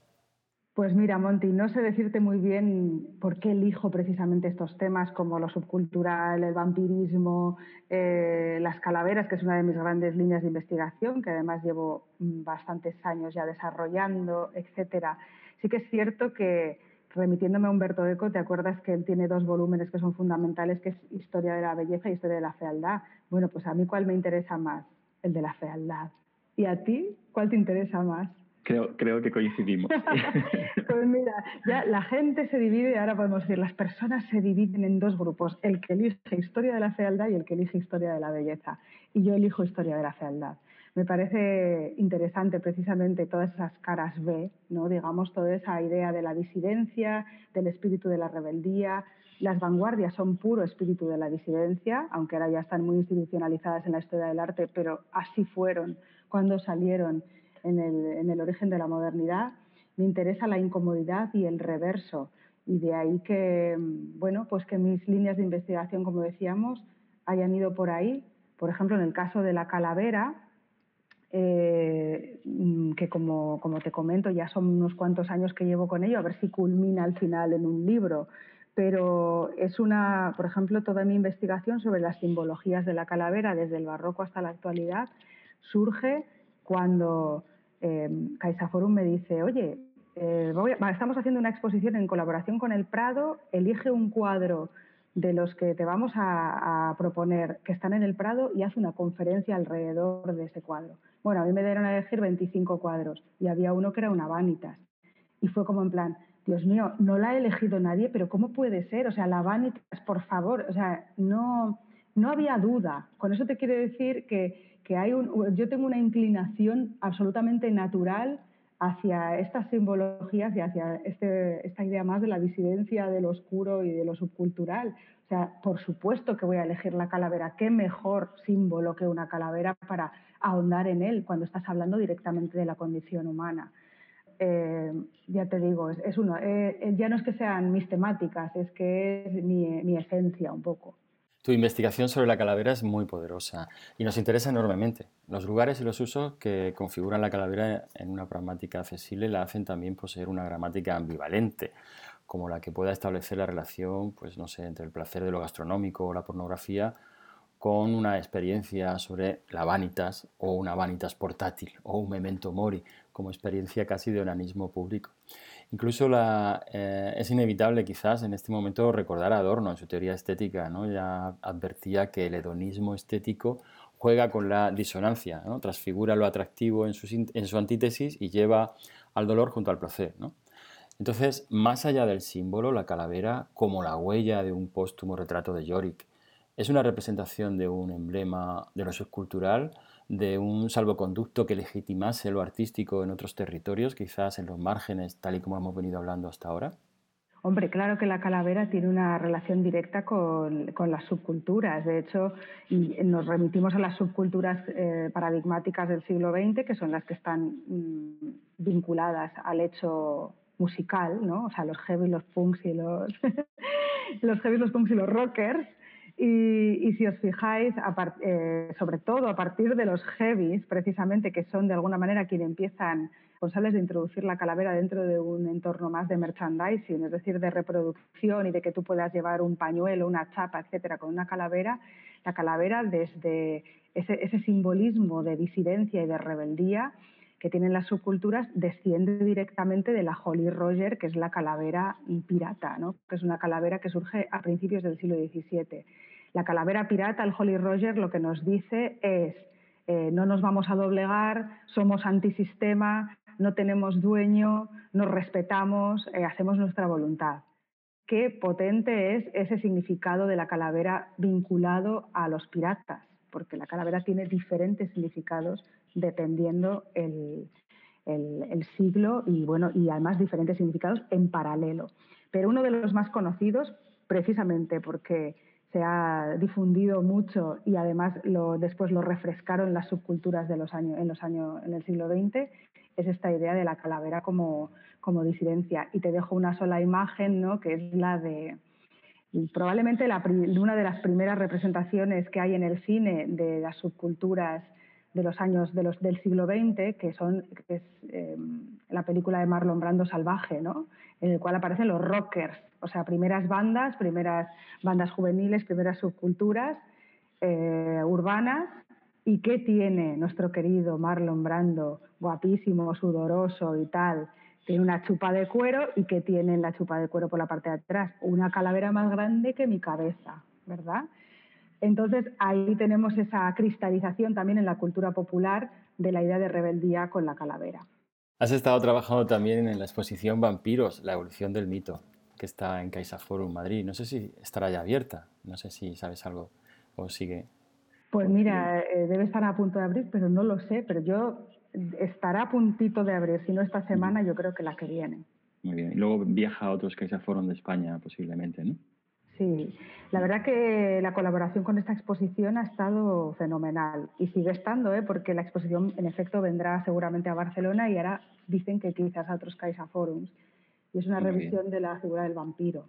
Pues mira, Monty, no sé decirte muy bien por qué elijo precisamente estos temas como lo subcultural, el vampirismo, eh, las calaveras, que es una de mis grandes líneas de investigación, que además llevo mm, bastantes años ya desarrollando, etcétera. Sí que es cierto que, remitiéndome a Humberto Eco, te acuerdas que él tiene dos volúmenes que son fundamentales, que es Historia de la Belleza y Historia de la Fealdad. Bueno, pues a mí cuál me interesa más, el de la fealdad. ¿Y a ti cuál te interesa más? Creo, creo que coincidimos. pues mira, ya la gente se divide, ahora podemos decir, las personas se dividen en dos grupos, el que elige historia de la fealdad y el que elige historia de la belleza. Y yo elijo historia de la fealdad. Me parece interesante precisamente todas esas caras B, ¿no? digamos, toda esa idea de la disidencia, del espíritu de la rebeldía. Las vanguardias son puro espíritu de la disidencia, aunque ahora ya están muy institucionalizadas en la historia del arte, pero así fueron cuando salieron en el, origen de la modernidad, me interesa la incomodidad y el reverso. Y de ahí que, bueno, pues que mis líneas de investigación, como decíamos, hayan ido por ahí. Por ejemplo, en el caso de la calavera, eh, que como, como, te comento, ya son unos cuantos años que llevo con ello, a ver si culmina al final en un libro. Pero es una, por ejemplo, toda mi investigación sobre las simbologías de la calavera desde el barroco hasta la actualidad surge cuando eh, CaixaForum me dice, oye, eh, estamos haciendo una exposición en colaboración con el Prado, elige un cuadro de los que te vamos a, proponer que están en el Prado y haz una conferencia alrededor de ese cuadro. Bueno, a mí me dieron a elegir 25 cuadros y había uno que era una Vanitas. Y fue como en plan, Dios mío, no la ha elegido nadie, pero ¿cómo puede ser? O sea, la Vanitas, por favor, o sea, no, no había duda. Con eso te quiere decir que que hay un, yo tengo una inclinación absolutamente natural hacia estas simbologías y hacia este, esta idea más de la disidencia, de lo oscuro y de lo subcultural. O sea, por supuesto que voy a elegir la calavera. ¿Qué mejor símbolo que una calavera para ahondar en él cuando estás hablando directamente de la condición humana? Eh, ya te digo, es, uno. Eh, ya no es que sean mis temáticas, es que es mi, mi esencia un poco. Tu investigación sobre la calavera es muy poderosa y nos interesa enormemente. Los lugares y los usos que configuran la calavera en una pragmática accesible la hacen también poseer una gramática ambivalente, como la que pueda establecer la relación, pues no sé, entre el placer de lo gastronómico o la pornografía con una experiencia sobre la vanitas o una vanitas portátil o un memento mori como experiencia casi de onanismo público. Incluso eh, es inevitable quizás en este momento recordar a Adorno en su teoría estética. ¿no? Ya advertía que el hedonismo estético juega con la disonancia, ¿no? transfigura lo atractivo en su, antítesis y lleva al dolor junto al placer. Entonces, más allá del símbolo, la calavera, como la huella de un póstumo retrato de Yorick, es una representación de un emblema de lo subcultural, de un salvoconducto que legitimase lo artístico en otros territorios, quizás en los márgenes, tal y como hemos venido hablando hasta ahora? Hombre, claro que la calavera tiene una relación directa con, las subculturas. De hecho, nos remitimos a las subculturas eh, paradigmáticas del siglo XX, que son las que están mm, vinculadas al hecho musical, ¿no? O sea, los heavy, los punks y los, los heavy, los punks y los rockers. Y, si os fijáis, eh, sobre todo a partir de los heavies, precisamente, que son de alguna manera quienes empiezan responsables de introducir la calavera dentro de un entorno más de merchandising, es decir, de reproducción y de que tú puedas llevar un pañuelo, una chapa, etcétera, con una calavera, la calavera desde ese, ese simbolismo de disidencia y de rebeldía que tienen las subculturas desciende directamente de la Holly Roger, que es la calavera pirata, ¿no? que es una calavera que surge a principios del siglo XVII. La calavera pirata, el Holly Roger, lo que nos dice es eh, no nos vamos a doblegar, somos antisistema, no tenemos dueño, nos respetamos, eh, hacemos nuestra voluntad. Qué potente es ese significado de la calavera vinculado a los piratas, porque la calavera tiene diferentes significados dependiendo el, siglo y, bueno, y además diferentes significados en paralelo. Pero uno de los más conocidos, precisamente porque se ha difundido mucho y además después lo refrescaron las subculturas de los años, en, los años, en el siglo XX, es esta idea de la calavera como, como disidencia. Y te dejo una sola imagen, ¿no? que es la de probablemente una de las primeras representaciones que hay en el cine de las subculturas de los años de los, del siglo XX, que, son, es eh, la película de Marlon Brando Salvaje, ¿no? en el cual aparecen los rockers, o sea, primeras bandas, primeras bandas juveniles, primeras subculturas eh, urbanas. ¿Y qué tiene nuestro querido Marlon Brando, guapísimo, sudoroso y tal? Tiene una chupa de cuero y ¿qué tiene en la chupa de cuero por la parte de atrás? Una calavera más grande que mi cabeza, ¿verdad? Entonces ahí tenemos esa cristalización también en la cultura popular de la idea de rebeldía con la calavera. Has estado trabajando también en la exposición Vampiros, la evolución del mito que está en CaixaForum Madrid. No sé si estará ya abierta, no sé si sabes algo o sigue. Pues mira, eh, debe estar a punto de abrir, pero no lo sé, pero yo estará a puntito de abrir, si no esta semana, yo creo que la que viene. Muy bien, y luego viaja a otros CaixaForum de España posiblemente, ¿no? Sí, la verdad que la colaboración con esta exposición ha estado fenomenal y sigue estando, ¿eh? porque la exposición en efecto vendrá seguramente a Barcelona y ahora dicen que quizás a otros CaixaForums y es una revisión de la figura del vampiro.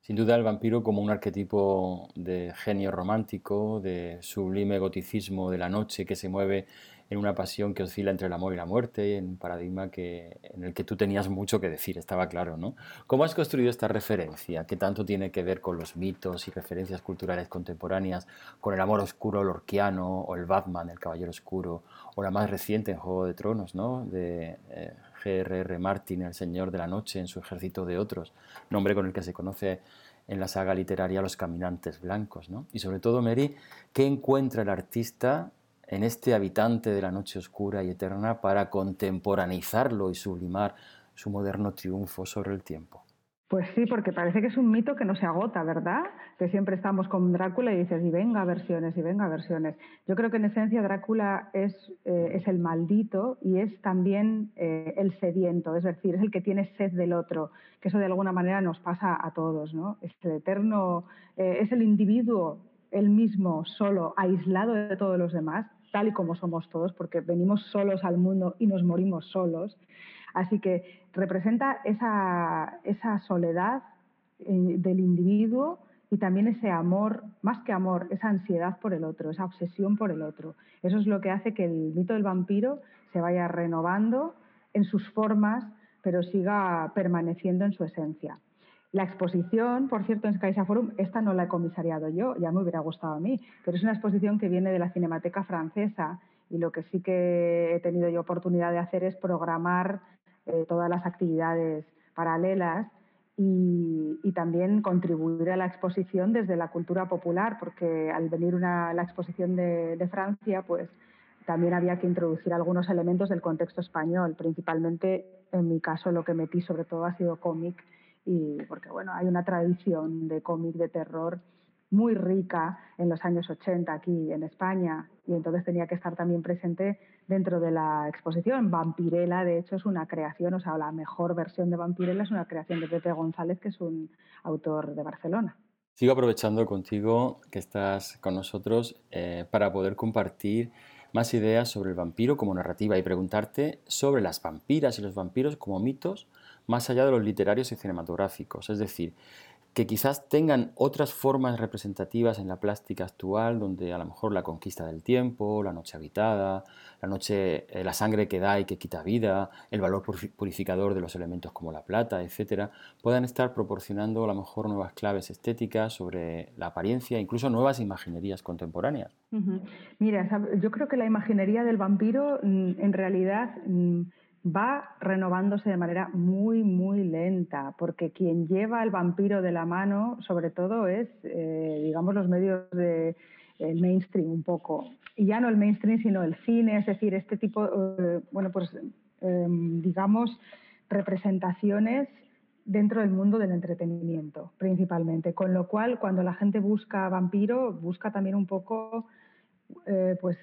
Sin duda el vampiro como un arquetipo de genio romántico, de sublime goticismo de la noche que se mueve en una pasión que oscila entre el amor y la muerte, en un paradigma que, en el que tú tenías mucho que decir, estaba claro, ¿no? ¿Cómo has construido esta referencia, que tanto tiene que ver con los mitos y referencias culturales contemporáneas, con el amor oscuro lorquiano, o el Batman, el Caballero Oscuro, o la más reciente en Juego de Tronos, ¿no? De eh, G.R.R. Martin, el Señor de la Noche, en su ejército de otros, nombre con el que se conoce en la saga literaria Los Caminantes Blancos. ¿no? Y sobre todo, Mary, ¿qué encuentra el artista en este habitante de la noche oscura y eterna para contemporaneizarlo y sublimar su moderno triunfo sobre el tiempo? Pues sí, porque parece que es un mito que no se agota, ¿verdad? Que siempre estamos con Drácula y dices, y venga versiones, y venga versiones. Yo creo que en esencia Drácula es, eh, el maldito y es también eh, el sediento, es decir, es el que tiene sed del otro, que eso de alguna manera nos pasa a todos, ¿no? Es el eterno, eh, es el individuo, el mismo, solo, aislado de todos los demás, tal y como somos todos, porque venimos solos al mundo y nos morimos solos. Así que representa esa, esa soledad eh, del individuo y también ese amor, más que amor, esa ansiedad por el otro, esa obsesión por el otro. Eso es lo que hace que el mito del vampiro se vaya renovando en sus formas, pero siga permaneciendo en su esencia. La exposición, por cierto, en Caixa Forum, esta no la he comisariado yo, ya me hubiera gustado a mí, pero es una exposición que viene de la Cinemateca Francesa y lo que sí que he tenido yo oportunidad de hacer es programar eh, todas las actividades paralelas y, también contribuir a la exposición desde la cultura popular, porque al venir una, la exposición de, de, Francia, pues también había que introducir algunos elementos del contexto español. Principalmente, en mi caso, lo que metí sobre todo ha sido cómic, y porque bueno, hay una tradición de cómic de terror muy rica en los años 80 aquí en España y entonces tenía que estar también presente dentro de la exposición. Vampirella, de hecho, es una creación, o sea, la mejor versión de Vampirella es una creación de Pepe González, que es un autor de Barcelona. Sigo aprovechando contigo que estás con nosotros eh, para poder compartir más ideas sobre el vampiro como narrativa y preguntarte sobre las vampiras y los vampiros como mitos más allá de los literarios y cinematográficos. Es decir, que quizás tengan otras formas representativas en la plástica actual, donde a lo mejor la conquista del tiempo, la noche habitada, la noche, eh, la sangre que da y que quita vida, el valor purificador de los elementos como la plata, etcétera, puedan estar proporcionando a lo mejor nuevas claves estéticas sobre la apariencia, incluso nuevas imaginerías contemporáneas. Mira, yo creo que la imaginería del vampiro mm, en realidad mm, va renovándose de manera muy, muy lenta, porque quien lleva el vampiro de la mano, sobre todo, es, eh, digamos, los medios de mainstream un poco. Y ya no el mainstream, sino el cine, es decir, este tipo, eh, bueno, pues, em, digamos, representaciones dentro del mundo del entretenimiento, principalmente. Con lo cual, cuando la gente busca vampiro, busca también un poco eh, pues,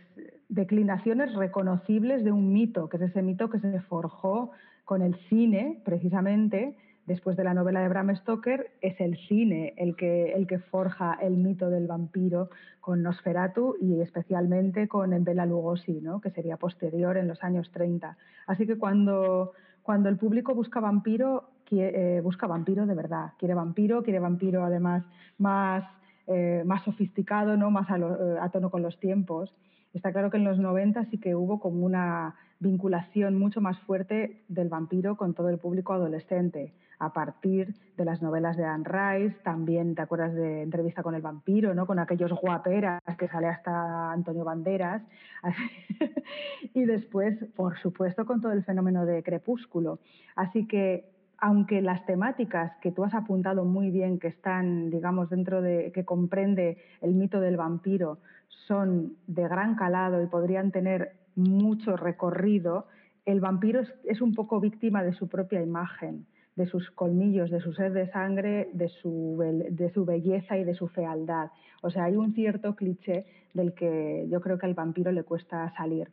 declinaciones reconocibles de un mito, que es ese mito que se forjó con el cine, precisamente, después de la novela de Bram Stoker, es el cine el que, el que forja el mito del vampiro con Nosferatu y especialmente con Bela Lugosi, ¿no? que sería posterior en los años 30. Así que cuando, cuando el público busca vampiro, quiere, eh, busca vampiro de verdad. Quiere vampiro, quiere vampiro además más, eh, más sofisticado, ¿no? más a, eh, a tono con los tiempos. Está claro que en los 90 sí que hubo como una vinculación mucho más fuerte del vampiro con todo el público adolescente a partir de las novelas de Anne Rice, también te acuerdas de Entrevista con el vampiro, ¿no? con aquellos guaperas que sale hasta Antonio Banderas, y después, por supuesto, con todo el fenómeno de Crepúsculo. Así que, aunque las temáticas que tú has apuntado muy bien, que están, digamos, dentro de, que comprende el mito del vampiro, son de gran calado y podrían tener mucho recorrido, el vampiro es un poco víctima de su propia imagen de sus colmillos, de su sed de sangre, de su, de su belleza y de su fealdad. O sea, hay un cierto cliché del que yo creo que al vampiro le cuesta salir.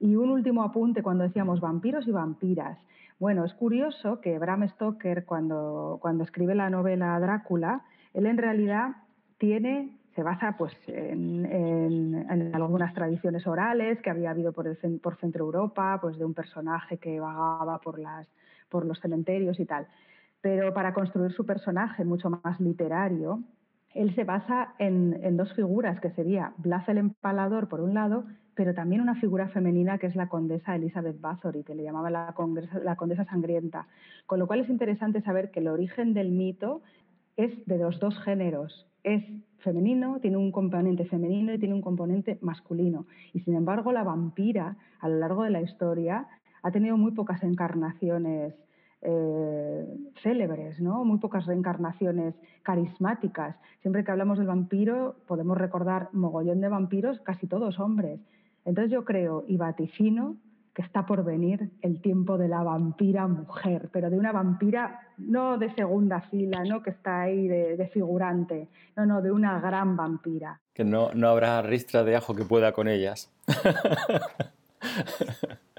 Y un último apunte cuando decíamos vampiros y vampiras. Bueno, es curioso que Bram Stoker, cuando, cuando escribe la novela Drácula, él en realidad tiene se basa pues, en, algunas tradiciones orales que había habido por, por Centro Europa, pues, de un personaje que vagaba por las, por los cementerios y tal. Pero para construir su personaje mucho más literario, él se basa en, dos figuras, que sería Blas el Empalador, por un lado, pero también una figura femenina que es la condesa Elizabeth Bathory, que le llamaba la, la condesa sangrienta. Con lo cual es interesante saber que el origen del mito es de los dos géneros. Es femenino, tiene un componente femenino y tiene un componente masculino. Y sin embargo, la vampira, a lo largo de la historia, ha tenido muy pocas encarnaciones eh, célebres, ¿no? muy pocas reencarnaciones carismáticas. Siempre que hablamos del vampiro podemos recordar mogollón de vampiros, casi todos hombres. Entonces yo creo y vaticino que está por venir el tiempo de la vampira mujer, pero de una vampira no de segunda fila, no que está ahí de, figurante, no, no, de una gran vampira. Que no, no habrá ristra de ajo que pueda con ellas.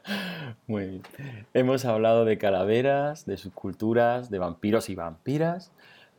Muy bien. Hemos hablado de calaveras, de subculturas, de vampiros y vampiras,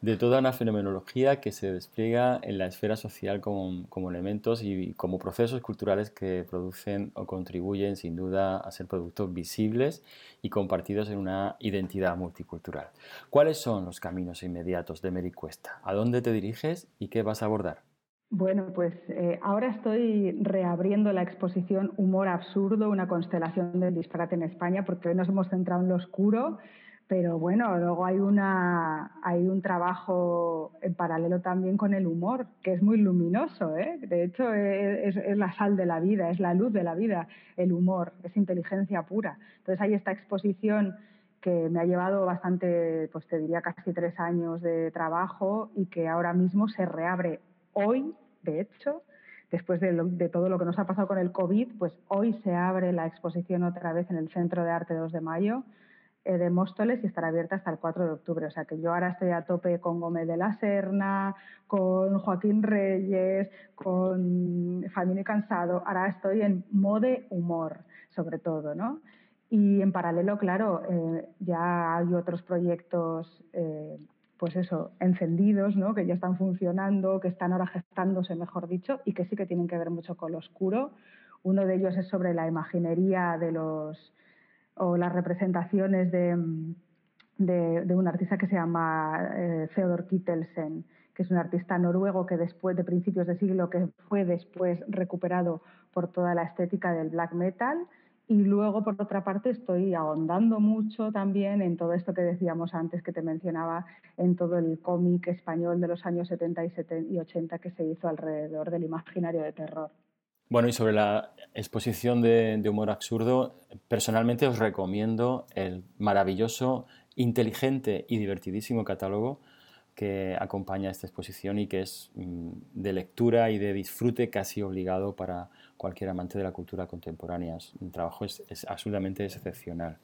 de toda una fenomenología que se despliega en la esfera social como, elementos y como procesos culturales que producen o contribuyen sin duda a ser productos visibles y compartidos en una identidad multicultural. ¿Cuáles son los caminos inmediatos de Mericuesta? ¿A dónde te diriges y qué vas a abordar? Bueno, pues eh, ahora estoy reabriendo la exposición Humor Absurdo, una constelación del disparate en España, porque hoy nos hemos centrado en lo oscuro, pero bueno, luego hay, una, hay un trabajo en paralelo también con el humor, que es muy luminoso. ¿eh? De hecho, es, es, la sal de la vida, es la luz de la vida, el humor, es inteligencia pura. Entonces hay esta exposición que me ha llevado bastante, pues te diría casi tres años de trabajo y que ahora mismo se reabre hoy, de hecho, después de, todo lo que nos ha pasado con el COVID, pues hoy se abre la exposición otra vez en el Centro de Arte 2 de Mayo eh, de Móstoles y estará abierta hasta el 4 de octubre. O sea que yo ahora estoy a tope con Gómez de la Serna, con Joaquín Reyes, con Famino Cansado. Ahora estoy en mode humor, sobre todo, ¿no? Y en paralelo, claro, eh, ya hay otros proyectos eh, pues eso, encendidos, ¿no? que ya están funcionando, que están ahora gestándose, mejor dicho, y que sí que tienen que ver mucho con lo oscuro. Uno de ellos es sobre la imaginería de los o las representaciones de, de, un artista que se llama eh, Theodor Kittelsen, que es un artista noruego que después de principios de siglo que fue después recuperado por toda la estética del black metal y luego, por otra parte, estoy ahondando mucho también en todo esto que decíamos antes, que te mencionaba, en todo el cómic español de los años 70 y 80 que se hizo alrededor del imaginario de terror. Bueno, y sobre la exposición de, humor absurdo, personalmente os recomiendo el maravilloso, inteligente y divertidísimo catálogo que acompaña esta exposición y que es mm, de lectura y de disfrute casi obligado para cualquier amante de la cultura contemporánea. Un trabajo es, absolutamente excepcional.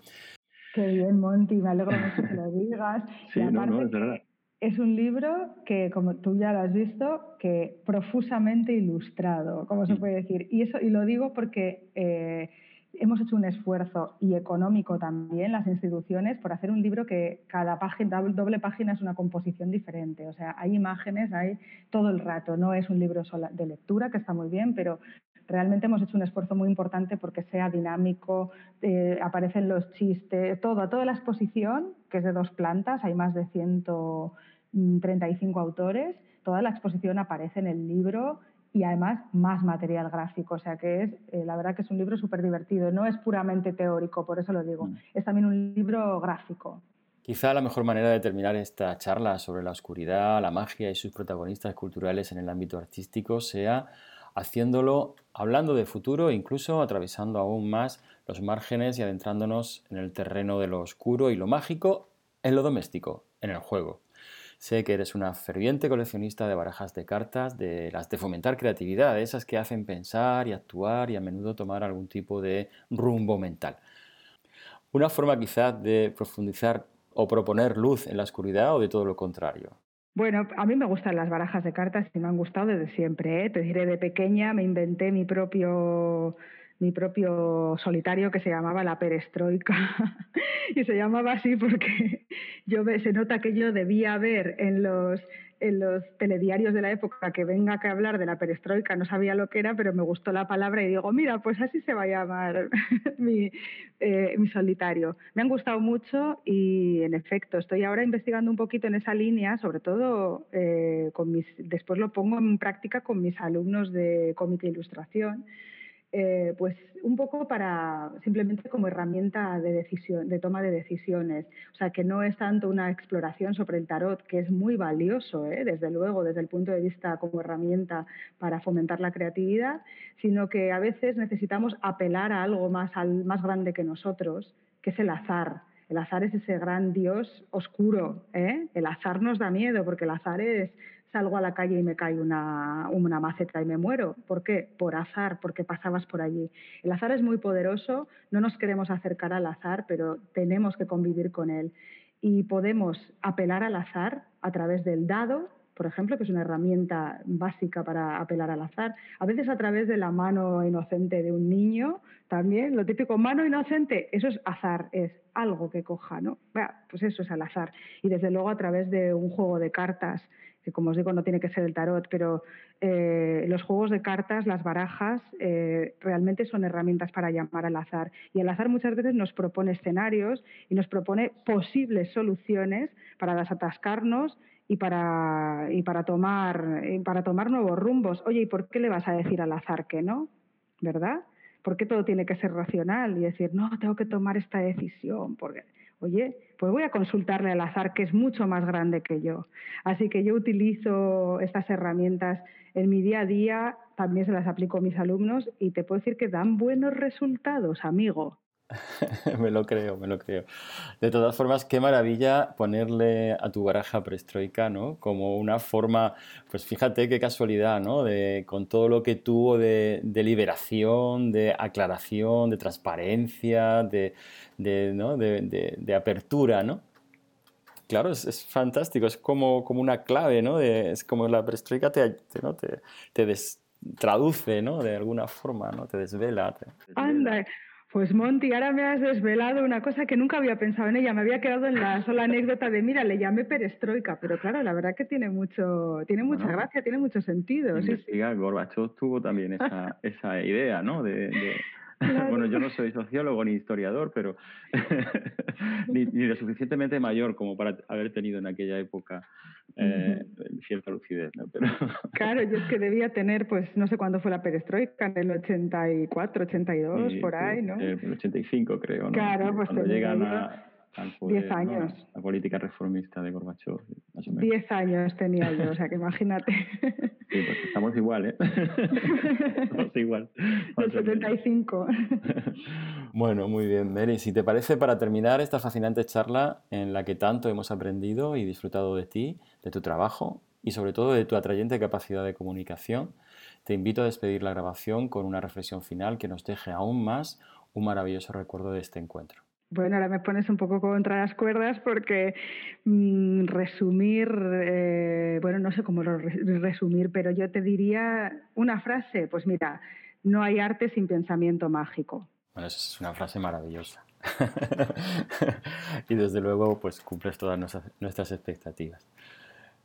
Qué bien, Monty, me alegro mucho que lo digas. sí, no, no, es verdad. Es un libro que, como tú ya lo has visto, que profusamente ilustrado, como se mm. puede decir. Y eso y lo digo porque eh, hemos hecho un esfuerzo y económico también las instituciones por hacer un libro que cada página, doble página es una composición diferente. O sea, hay imágenes, hay todo el rato. No es un libro de lectura, que está muy bien, pero realmente hemos hecho un esfuerzo muy importante porque sea dinámico, eh, aparecen los chistes, todo, toda la exposición, que es de dos plantas, hay más de 135 autores, toda la exposición aparece en el libro y además más material gráfico. O sea que es, eh, la verdad que es un libro súper divertido. No es puramente teórico, por eso lo digo. Mm. Es también un libro gráfico. Quizá la mejor manera de terminar esta charla sobre la oscuridad, la magia y sus protagonistas culturales en el ámbito artístico sea haciéndolo hablando de futuro e incluso atravesando aún más los márgenes y adentrándonos en el terreno de lo oscuro y lo mágico en lo doméstico, en el juego. Sé que eres una ferviente coleccionista de barajas de cartas, de las de fomentar creatividad, de esas que hacen pensar y actuar y a menudo tomar algún tipo de rumbo mental. Una forma quizás de profundizar o proponer luz en la oscuridad o de todo lo contrario. Bueno, a mí me gustan las barajas de cartas y me han gustado desde siempre. ¿eh? Te diré, de pequeña me inventé mi propio mi propio solitario que se llamaba La Perestroika. y se llamaba así porque yo se nota que yo debía ver en los, en los telediarios de la época que venga a hablar de la perestroika, no sabía lo que era, pero me gustó la palabra y digo, mira, pues así se va a llamar mi, eh, mi, solitario. Me han gustado mucho y en efecto estoy ahora investigando un poquito en esa línea, sobre todo eh, con mis, después lo pongo en práctica con mis alumnos de cómic e ilustración eh, pues un poco para simplemente como herramienta de decisión, de toma de decisiones. O sea, que no es tanto una exploración sobre el tarot, que es muy valioso, ¿eh? desde luego, desde el punto de vista como herramienta para fomentar la creatividad, sino que a veces necesitamos apelar a algo más, al, más grande que nosotros, que es el azar. El azar es ese gran dios oscuro. ¿eh? El azar nos da miedo porque el azar es salgo a la calle y me cae una, una maceta y me muero. ¿Por qué? Por azar, porque pasabas por allí. El azar es muy poderoso, no nos queremos acercar al azar, pero tenemos que convivir con él. Y podemos apelar al azar a través del dado, por ejemplo, que es una herramienta básica para apelar al azar, a veces a través de la mano inocente de un niño, también, lo típico, mano inocente, eso es azar, es algo que coja, ¿no? pues eso es al azar. Y desde luego a través de un juego de cartas que como os digo no tiene que ser el tarot, pero eh, los juegos de cartas, las barajas, eh, realmente son herramientas para llamar al azar. Y el azar muchas veces nos propone escenarios y nos propone posibles soluciones para desatascarnos y para, y para, tomar, y para tomar nuevos rumbos. Oye, ¿y por qué le vas a decir al azar que no? ¿Verdad? ¿Por qué todo tiene que ser racional y decir, no, tengo que tomar esta decisión? Porque oye, pues voy a consultarle al azar, que es mucho más grande que yo. Así que yo utilizo estas herramientas en mi día a día, también se las aplico a mis alumnos y te puedo decir que dan buenos resultados, amigo. me lo creo, me lo creo. De todas formas, qué maravilla ponerle a tu baraja preestroica, ¿no? Como una forma, pues fíjate qué casualidad, ¿no? De, con todo lo que tuvo de, liberación, de aclaración, de transparencia, de, de, apertura, ¿no? Claro, es, fantástico, es como, como una clave, ¿no? es como la preestroica te, ¿no? te, te traduce, ¿no? De alguna forma, ¿no? Te desvela. Anda, pues Monty, ahora me has desvelado una cosa que nunca había pensado en ella. Me había quedado en la sola anécdota de, mira, le llamé perestroika, pero claro, la verdad que tiene mucho, tiene mucha gracia, tiene mucho sentido. Investiga, sí, Gorbachev tuvo también esa, esa idea, ¿no? de, Bueno, yo no soy sociólogo ni historiador, pero ni, lo suficientemente mayor como para haber tenido en aquella época eh, cierta lucidez. ¿no? Pero... claro, yo es que debía tener, pues no sé cuándo fue la perestroika, en el 84, 82, por ahí, ¿no? Eh, el 85 creo, ¿no? Claro, pues Cuando llegan a Diez años. La política reformista de Gorbachev, más o menos. Diez años tenía yo, o sea que imagínate. Sí, pues estamos igual, ¿eh? estamos igual. Del 75. bueno, muy bien, Mary. Si te parece, para terminar esta fascinante charla en la que tanto hemos aprendido y disfrutado de ti, de tu trabajo y sobre todo de tu atrayente capacidad de comunicación, te invito a despedir la grabación con una reflexión final que nos deje aún más un maravilloso recuerdo de este encuentro. Bueno, ahora me pones un poco contra las cuerdas porque mm, resumir, eh, bueno, no sé cómo resumir, pero yo te diría una frase, pues mira, no hay arte sin pensamiento mágico. Bueno, esa es una frase maravillosa. y desde luego, pues cumples todas nuestras expectativas.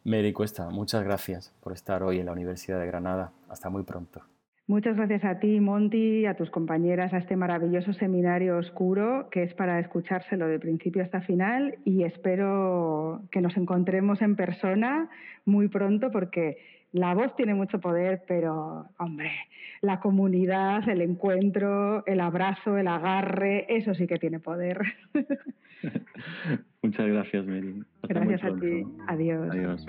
Mary Cuesta, muchas gracias por estar hoy en la Universidad de Granada. Hasta muy pronto. Muchas gracias a ti, Monty, a tus compañeras, a este maravilloso seminario oscuro que es para escuchárselo de principio hasta final y espero que nos encontremos en persona muy pronto porque la voz tiene mucho poder, pero, hombre, la comunidad, el encuentro, el abrazo, el agarre, eso sí que tiene poder. Muchas gracias, Mary. gracias a ti. Adiós. Adiós.